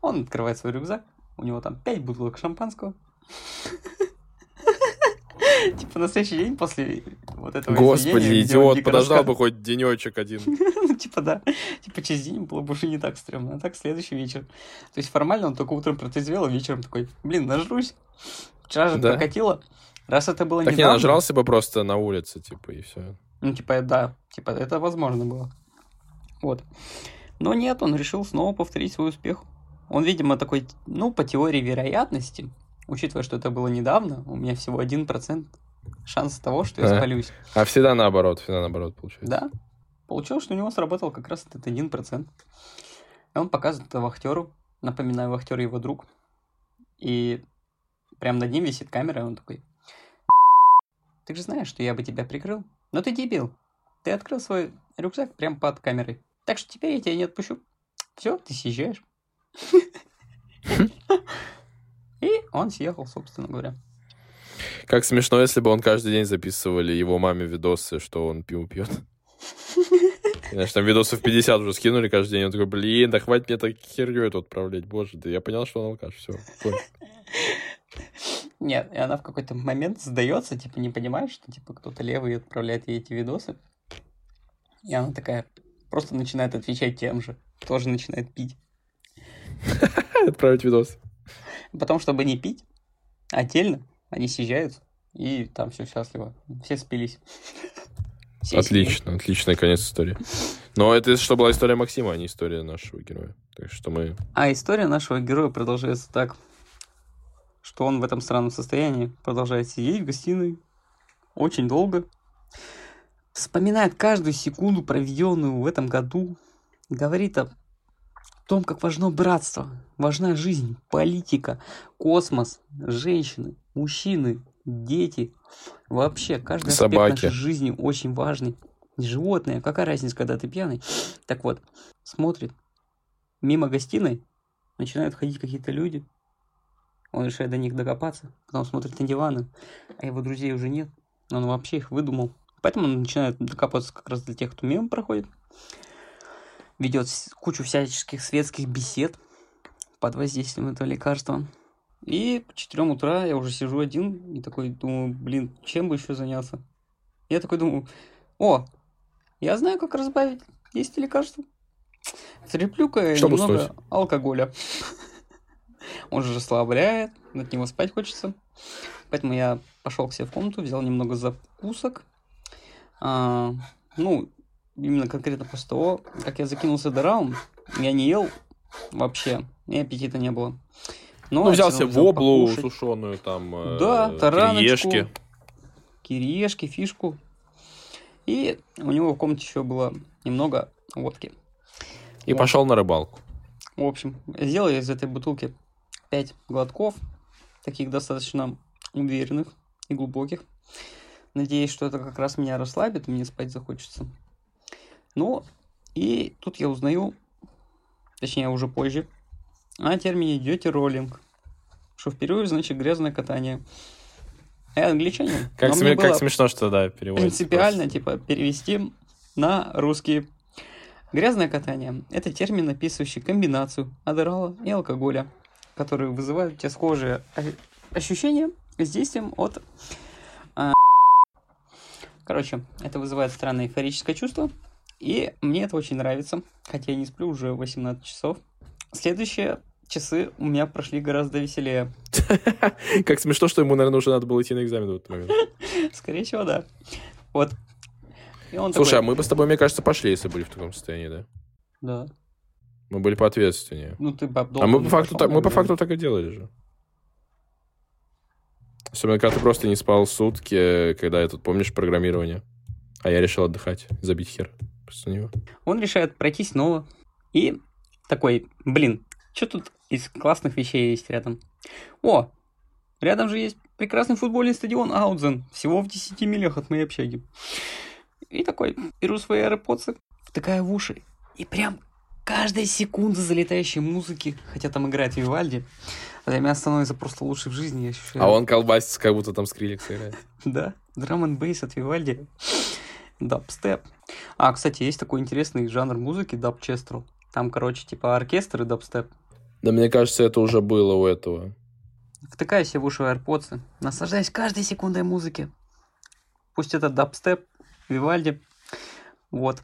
Он открывает свой рюкзак. У него там пять бутылок шампанского. Типа на следующий день после вот этого
Господи,
он
идиот, подождал
раска-
бы хоть денечек один.
ну, типа, да. Типа, через день было бы уже не так стрёмно, а так следующий вечер. То есть формально он только утром протрезвел, а вечером такой, блин, нажрусь. Вчера же
Да.
прокатило. Раз это было
Так не нажрался бы просто на улице, типа, и все.
Ну, типа, да, типа, это возможно было. Вот. Но нет, он решил снова повторить свой успех. Он, видимо, такой, ну, по теории вероятности, учитывая, что это было недавно, у меня всего 1% шанс того, что я
Ага.
спалюсь.
А всегда наоборот, всегда наоборот получается.
Да. Получилось, что у него сработал как раз этот 1%. И он показывает это вахтеру. Напоминаю, вахтер его друг. И прям над ним висит камера, и он такой... Ты же знаешь, что я бы тебя прикрыл. Но ты дебил. Ты открыл свой рюкзак прям под камерой. Так что теперь я тебя не отпущу. Все, ты съезжаешь. И он съехал, собственно говоря.
Как смешно, если бы он каждый день записывали его маме видосы, что он пиво пьет. Знаешь, там видосов 50 уже скинули каждый день. Он такой, блин, да хватит мне так херню эту отправлять, боже. Да я понял, что он алкаш, все.
Нет, и она в какой-то момент сдается, типа не понимает, что типа кто-то левый отправляет ей эти видосы. И она такая просто начинает отвечать тем же. Тоже начинает пить.
Отправить видос.
Потом, чтобы не пить, отдельно они съезжаются, и там все счастливо. Все спились. Все
Отлично, отличный конец истории. Но это что была история Максима, а не история нашего героя. Так что мы...
А история нашего героя продолжается так, что он в этом странном состоянии продолжает сидеть в гостиной очень долго, вспоминает каждую секунду, проведенную в этом году, говорит о том, как важно братство, важна жизнь, политика, космос, женщины, мужчины, дети. Вообще, каждый аспект
Собаки.
нашей жизни очень важный. Животные, какая разница, когда ты пьяный? Так вот, смотрит. Мимо гостиной начинают ходить какие-то люди. Он решает до них докопаться. Потом смотрит на диваны, а его друзей уже нет. Он вообще их выдумал. Поэтому он начинает докапываться как раз для тех, кто мимо проходит. Ведет кучу всяческих светских бесед под воздействием этого лекарства. И к 4 утра я уже сижу один и такой думаю, блин, чем бы еще заняться? Я такой думаю, о, я знаю, как разбавить. Есть лекарство. Треплю-ка
Чтобы
немного
уснуть.
алкоголя. Он же расслабляет, от него спать хочется. Поэтому я пошел к себе в комнату, взял немного закусок. А, ну, именно конкретно после того, как я закинулся дораум, я не ел вообще, и аппетита не было. Но
Ну, взял себе воблу
покушать.
сушеную, там, э,
Да, тараночку,
кириешки.
кириешки, фишку. И у него в комнате еще было немного водки.
И
Вот.
пошел на рыбалку.
В общем, сделал я из этой бутылки 5 глотков, таких достаточно уверенных и глубоких. Надеюсь, что это как раз меня расслабит, и мне спать захочется. Ну, и тут я узнаю, точнее уже позже, о термине дети роллинг, что в переводе значит грязное катание. Я англичанин.
Как, сме- как смешно, что, да, переводится.
принципиально,
просто.
типа, перевести на русский. Грязное катание – это термин, описывающий комбинацию адерала и алкоголя, которые вызывают у тебя схожие ощущения с действием от... а, Короче, это вызывает странное эйфорическое чувство, и мне это очень нравится, хотя я не сплю уже 18 часов. Следующие часы у меня прошли гораздо веселее.
Как смешно, что ему, наверное, уже надо было идти на экзамен в этот момент.
Скорее всего, да. Вот.
Слушай, а мы бы с тобой, мне кажется, пошли, если были в таком состоянии, да?
Да.
Мы были поответственнее.
Ну, ты баб
А мы по факту, так, мы по факту так и делали же. Особенно, когда ты просто не спал сутки, когда этот, помнишь, программирование. А я решил отдыхать, забить хер после него.
Он решает пройти снова. И такой, блин, что тут из классных вещей есть рядом? О, рядом же есть прекрасный футбольный стадион Аудзен, всего в 10 милях от моей общаги. И такой, беру свои AirPods, втыкаю в уши, и прям каждая секунда залетающей музыки, хотя там играет Вивальди, для меня становится просто лучше в жизни, я ощущаю.
А он колбасится, как будто там Скриллекс играет.
Да, драм н бейс от Вивальди. Дабстеп. А, кстати, есть такой интересный жанр музыки, дабчестрал. Там, короче, типа оркестр и дабстеп.
Да мне кажется, это уже было у этого.
Втыкай себе в уши AirPods, наслаждаясь каждой секундой музыки. Пусть это дабстеп, Вивальди. Вот.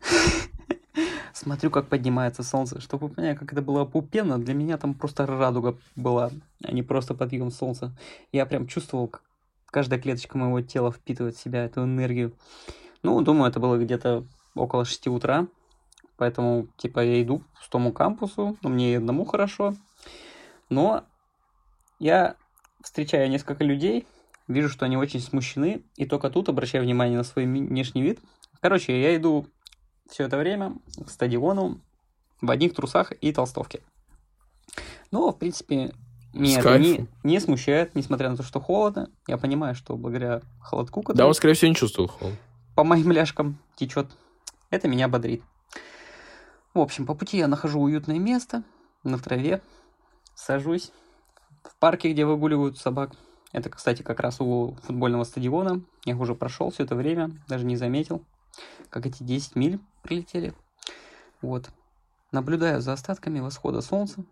Смотрю, как поднимается солнце. Чтобы понять, как это было опупенно, для меня там просто радуга была, а не просто подъем солнца. Я прям чувствовал, как каждая клеточка моего тела впитывает в себя эту энергию. Ну, думаю, это было где-то около 6 утра. Поэтому, типа, я иду к пустому кампусу, но мне и одному хорошо. Но я встречаю несколько людей, вижу, что они очень смущены, и только тут обращаю внимание на свой внешний вид. Короче, я иду все это время к стадиону в одних трусах и толстовке. Но, в принципе, меня это не, не смущает, несмотря на то, что холодно. Я понимаю, что благодаря холодку, который
Да, он, скорее всего, не чувствовал холод.
по моим ляжкам течет, это меня бодрит. В общем, по пути я нахожу уютное место на траве, сажусь в парке, где выгуливают собак. Это, кстати, как раз у футбольного стадиона. Я уже прошел все это время, даже не заметил. как эти 10 миль прилетели. Вот. Наблюдаю за остатками восхода солнца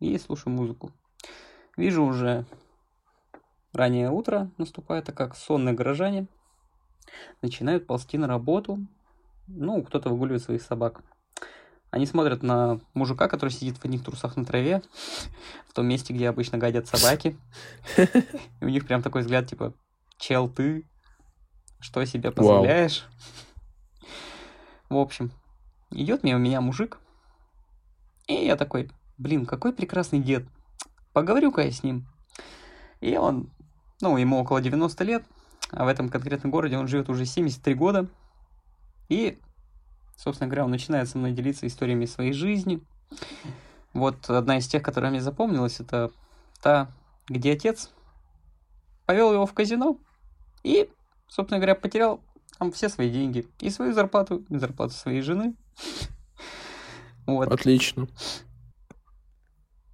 и слушаю музыку. Вижу уже раннее утро наступает, так как сонные горожане начинают ползти на работу. Ну, кто-то выгуливает своих собак. Они смотрят на мужика, который сидит в одних трусах на траве, в том месте, где обычно гадят собаки. И у них прям такой взгляд, типа, чел, ты что себе позволяешь? В общем, идет мимо меня мужик, и я такой, блин, какой прекрасный дед. Поговорю-ка я с ним. И он, ну, ему около 90 лет, а в этом конкретном городе он живет уже 73 года. И, собственно говоря, он начинает со мной делиться историями своей жизни. Вот одна из тех, которая мне запомнилась, это та, где отец повел его в казино и, собственно говоря, потерял там все свои деньги. И свою зарплату, и зарплату своей жены.
Вот. Отлично.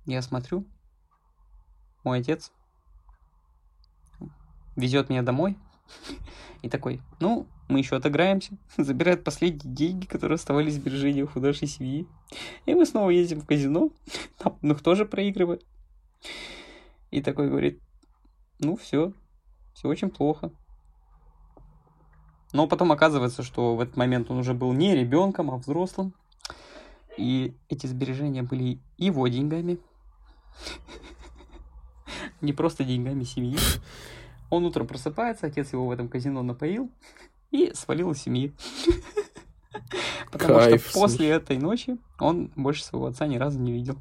Я смотрю, мой отец везет меня домой и такой, ну, мы еще отыграемся, забирает последние деньги, которые оставались в сбережениях у нашей семьи. И мы снова ездим в казино, там, ну, кто же проигрывает? И такой говорит, ну, все, все очень плохо. Но потом оказывается, что в этот момент он уже был не ребенком, а взрослым. И эти сбережения были его деньгами. Не просто деньгами семьи. Он утром просыпается, отец его в этом казино напоил и свалил из семьи. Потому Кайф, что после этой ночи он больше своего отца ни разу не видел.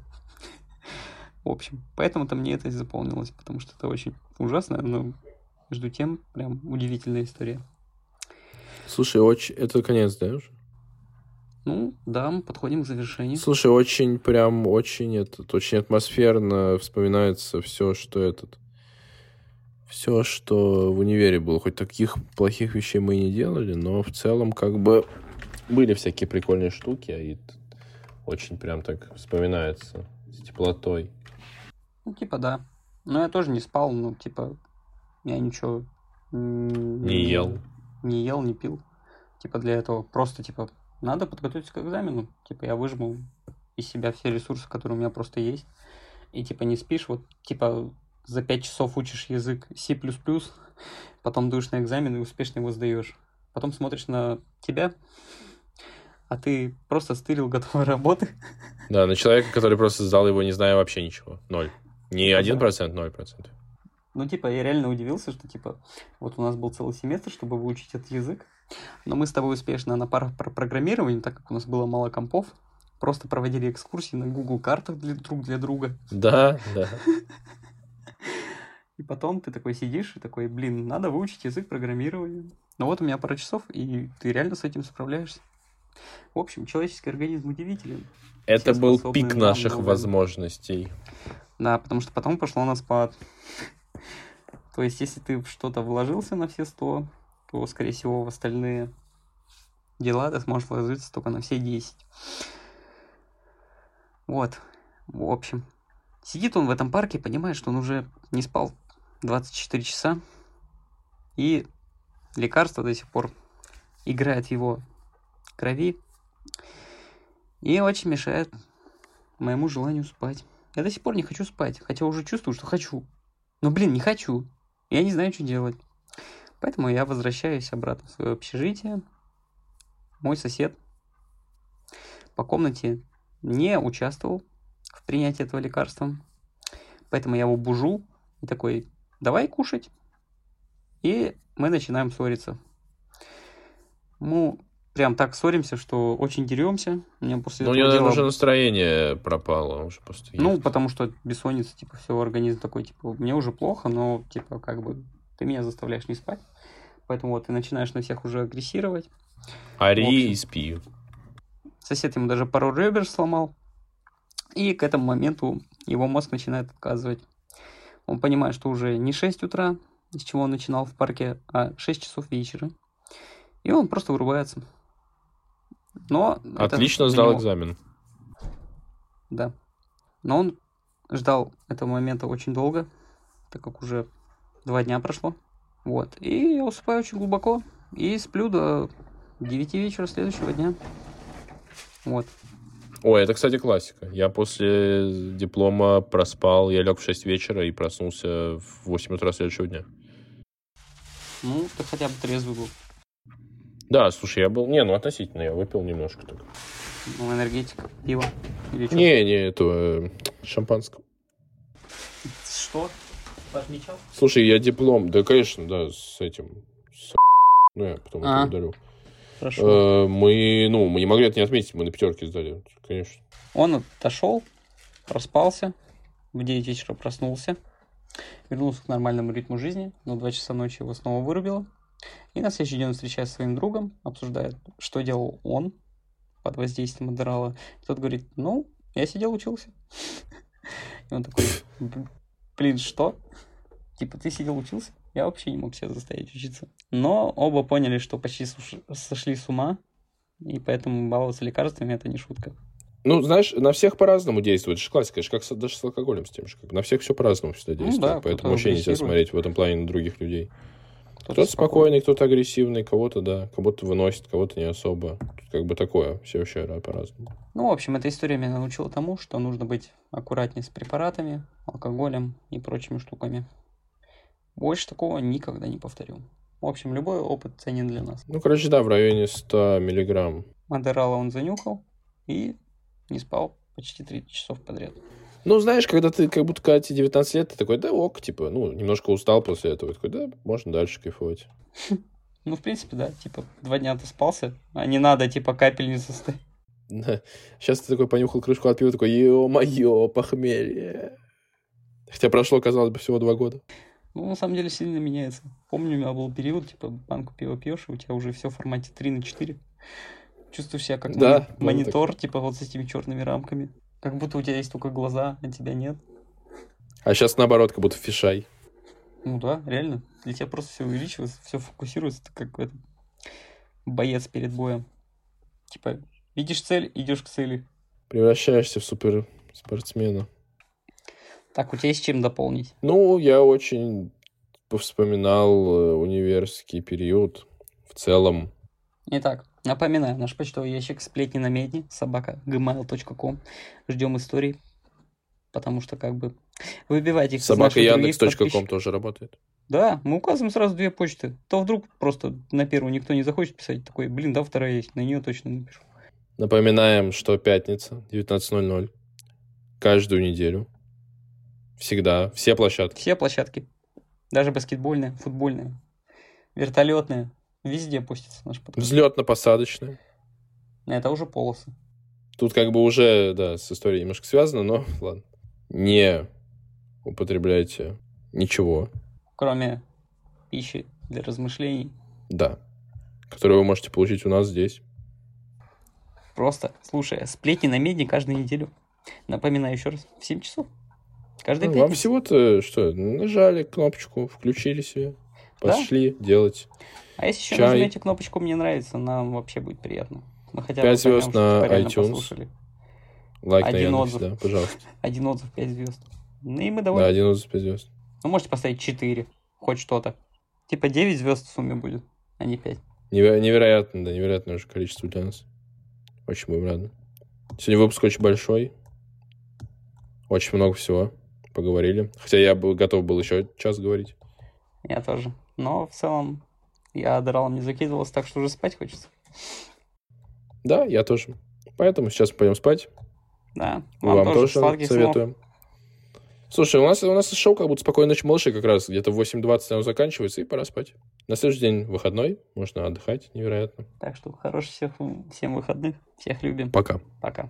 В общем, поэтому-то мне это и заполнилось, потому что это очень ужасно, но между тем прям удивительная история.
Слушай, очень... это конец, да, уже?
Ну, да, мы подходим к завершению.
Слушай, очень, прям, очень, этот, очень атмосферно вспоминается все, что этот, все, что в универе было. Хоть таких плохих вещей мы и не делали, но в целом, как бы, были всякие прикольные штуки, а и очень прям так вспоминается с теплотой.
Ну, типа, да. Но я тоже не спал, ну, типа, я ничего...
Не ел.
Не ел, не пил. Типа, для этого просто, типа, надо подготовиться к экзамену. Типа, я выжму из себя все ресурсы, которые у меня просто есть. И, типа, не спишь, вот, типа, за пять часов учишь язык C++, потом дуешь на экзамен и успешно его сдаешь. Потом смотришь на тебя, а ты просто стырил готовые работы.
Да, на человека, который просто сдал его, не зная вообще ничего. Ноль. Не один процент, ноль процентов.
Ну, типа, я реально удивился, что, типа, вот у нас был целый семестр, чтобы выучить этот язык, но мы с тобой успешно на парах про программирование, так как у нас было мало компов, просто проводили экскурсии на Google картах для, друг для друга.
Да, да.
И потом ты такой сидишь и такой, блин, надо выучить язык программирования. Ну вот у меня пара часов, и ты реально с этим справляешься. В общем, человеческий организм удивителен.
Это был пик наших много... возможностей.
Да, потому что потом пошло на спад. То есть, если ты в что-то вложился на все 100, то, скорее всего, в остальные дела ты сможешь вложиться только на все 10. Вот. В общем. Сидит он в этом парке, понимает, что он уже не спал 24 часа. И лекарство до сих пор играет в его крови. И очень мешает моему желанию спать. Я до сих пор не хочу спать, хотя уже чувствую, что хочу. Но, блин, не хочу. Я не знаю, что делать. Поэтому я возвращаюсь обратно в свое общежитие. Мой сосед по комнате не участвовал в принятии этого лекарства. Поэтому я его бужу и такой, давай кушать. И мы начинаем ссориться. Мы прям так ссоримся, что очень деремся.
Меня после ну, у него, дела... уже настроение пропало уже после
Ну, потому что бессонница, типа, все, организм такой, типа, мне уже плохо, но, типа, как бы, ты меня заставляешь не спать. Поэтому вот ты начинаешь на всех уже агрессировать.
Ари и спи.
Сосед ему даже пару ребер сломал. И к этому моменту его мозг начинает отказывать. Он понимает, что уже не 6 утра, с чего он начинал в парке, а 6 часов вечера. И он просто вырубается. Но
Отлично сдал него... экзамен.
Да. Но он ждал этого момента очень долго, так как уже два дня прошло. Вот. И я усыпаю очень глубоко и сплю до к 9 вечера следующего дня. Вот.
Ой, это, кстати, классика. Я после диплома проспал, я лег в 6 вечера и проснулся в 8 утра следующего дня.
Ну, ты хотя бы трезвый был.
Да, слушай, я был... Не, ну относительно, я выпил немножко только.
Ну, энергетик, пиво. Или что?
Не, не, это э, шампанского.
Что? Отмечал?
Слушай, я диплом, да, конечно, да, с этим, с... ну, я потом
А.
это удалю.
Хорошо.
Э, мы, ну, мы не могли это не отметить, мы на пятерке сдали, конечно.
Он отошел, проспался, в 9 вечера проснулся, вернулся к нормальному ритму жизни, но 2 часа ночи его снова вырубило. И на следующий день он встречается со своим другом, обсуждает, что делал он под воздействием Адderall. И тот говорит, ну, я сидел, учился. И он такой, «Б- блин, что? Типа, ты сидел, учился? Я вообще не мог себя заставить учиться. Но оба поняли, что почти сошли с ума, и поэтому баловаться лекарствами это не шутка.
Ну, знаешь, на всех по-разному действует. Это же классика, это же как с- даже с алкоголем с тем же. Как на всех все по-разному всегда действует.
Ну да,
поэтому
кто-то
вообще нельзя смотреть в этом плане на других людей. Кто-то спокойный, кто-то агрессивный, кого-то, да, кого-то выносит, кого-то не особо. Тут как бы такое, все вообще да, по-разному.
Ну, в общем, эта история меня научила тому, что нужно быть аккуратнее с препаратами, алкоголем и прочими штуками. Больше такого никогда не повторю. В общем, любой опыт ценен для нас.
Ну, короче, да, в районе 100 миллиграмм.
Адderall он занюхал и не спал почти 3 часов подряд.
Ну, знаешь, когда ты, как будто, когда тебе 19 лет, ты такой, да, ок, типа, ну, немножко устал после этого. Такой, да, можно дальше кайфовать.
Ну, в принципе, да, типа, два дня ты спался, а не надо, типа, капельницу.
Да. Сейчас ты такой понюхал крышку от пива, такой, ё-моё, похмелье. Хотя прошло, казалось бы, всего два года.
Ну, на самом деле, сильно меняется. Помню, у меня был период, типа, банку пива пьешь, и у тебя уже все в формате 3 на 4. Чувствуешь себя как
Да, было
монитор, типа, вот с этими черными рамками. Как будто у тебя есть только глаза, а тебя нет.
А сейчас наоборот, как будто фишай.
Ну да, реально. Для тебя просто все увеличивается, все фокусируется, ты как этот боец перед боем. Типа, видишь цель, идешь к цели.
Превращаешься в супер спортсмена.
Так, у тебя есть чем дополнить?
Ну, я очень вспоминал э, универский период. В целом,
Итак, напоминаю, наш почтовый ящик сплетни на медне, собака, gmail.com. Ждем историй, потому что как бы выбивайте их
собака Яндекс.ком тоже работает.
Да, мы указываем сразу две почты. То вдруг просто на первую никто не захочет писать, такой, блин, да, вторая есть, на нее точно напишу.
Напоминаем, что пятница, 19.00. Каждую неделю. Всегда. Все площадки.
Все площадки, даже баскетбольная, футбольная, вертолетная, везде пустится наш подкаст.
Взлетно-посадочные.
Это уже полосы.
Тут как бы уже, да, с историей немножко связано, но ладно. Не употребляйте ничего,
Кроме пищи для размышлений.
да, которое вы можете получить у нас здесь.
Просто, слушай, сплетни на медне каждую неделю. Напоминаю еще раз, в 7 часов. Каждый
Ну, вам всего-то что, нажали кнопочку, включили себе,
Да.
пошли делать.
А если еще
чай.
нажмете кнопочку «Мне нравится», нам вообще будет приятно. Мы хотя бы
Пять
поймем,
звезд
что,
на
типа,
iTunes.
послушали.
Лайк
Один
на Яндексе,
отзыв.
да, пожалуйста.
Один отзыв, 5 звезд. Ну и мы
Да,
довольны.
один отзыв, пять звезд.
Ну, можете поставить 4, хоть что-то. Типа 9 звезд в сумме будет, а не 5.
Неверо- Невероятно, да, невероятное уже количество для нас. Очень будем рады. Сегодня выпуск очень большой. Очень много всего поговорили. Хотя я бы готов был еще час говорить.
Я тоже. Но в целом я адералом не закидывался, так что уже спать хочется.
Да, я тоже. Поэтому сейчас пойдем спать.
Да.
Мы вам, тоже,
снов.
советуем. Слушай, у нас, у нас шоу как будто «Спокойной ночи, малыши» как раз где-то в 8.20 оно заканчивается, и пора спать. На следующий день выходной, можно отдыхать, невероятно.
Так что хороших всех, всем выходных. Всех любим.
Пока.
Пока.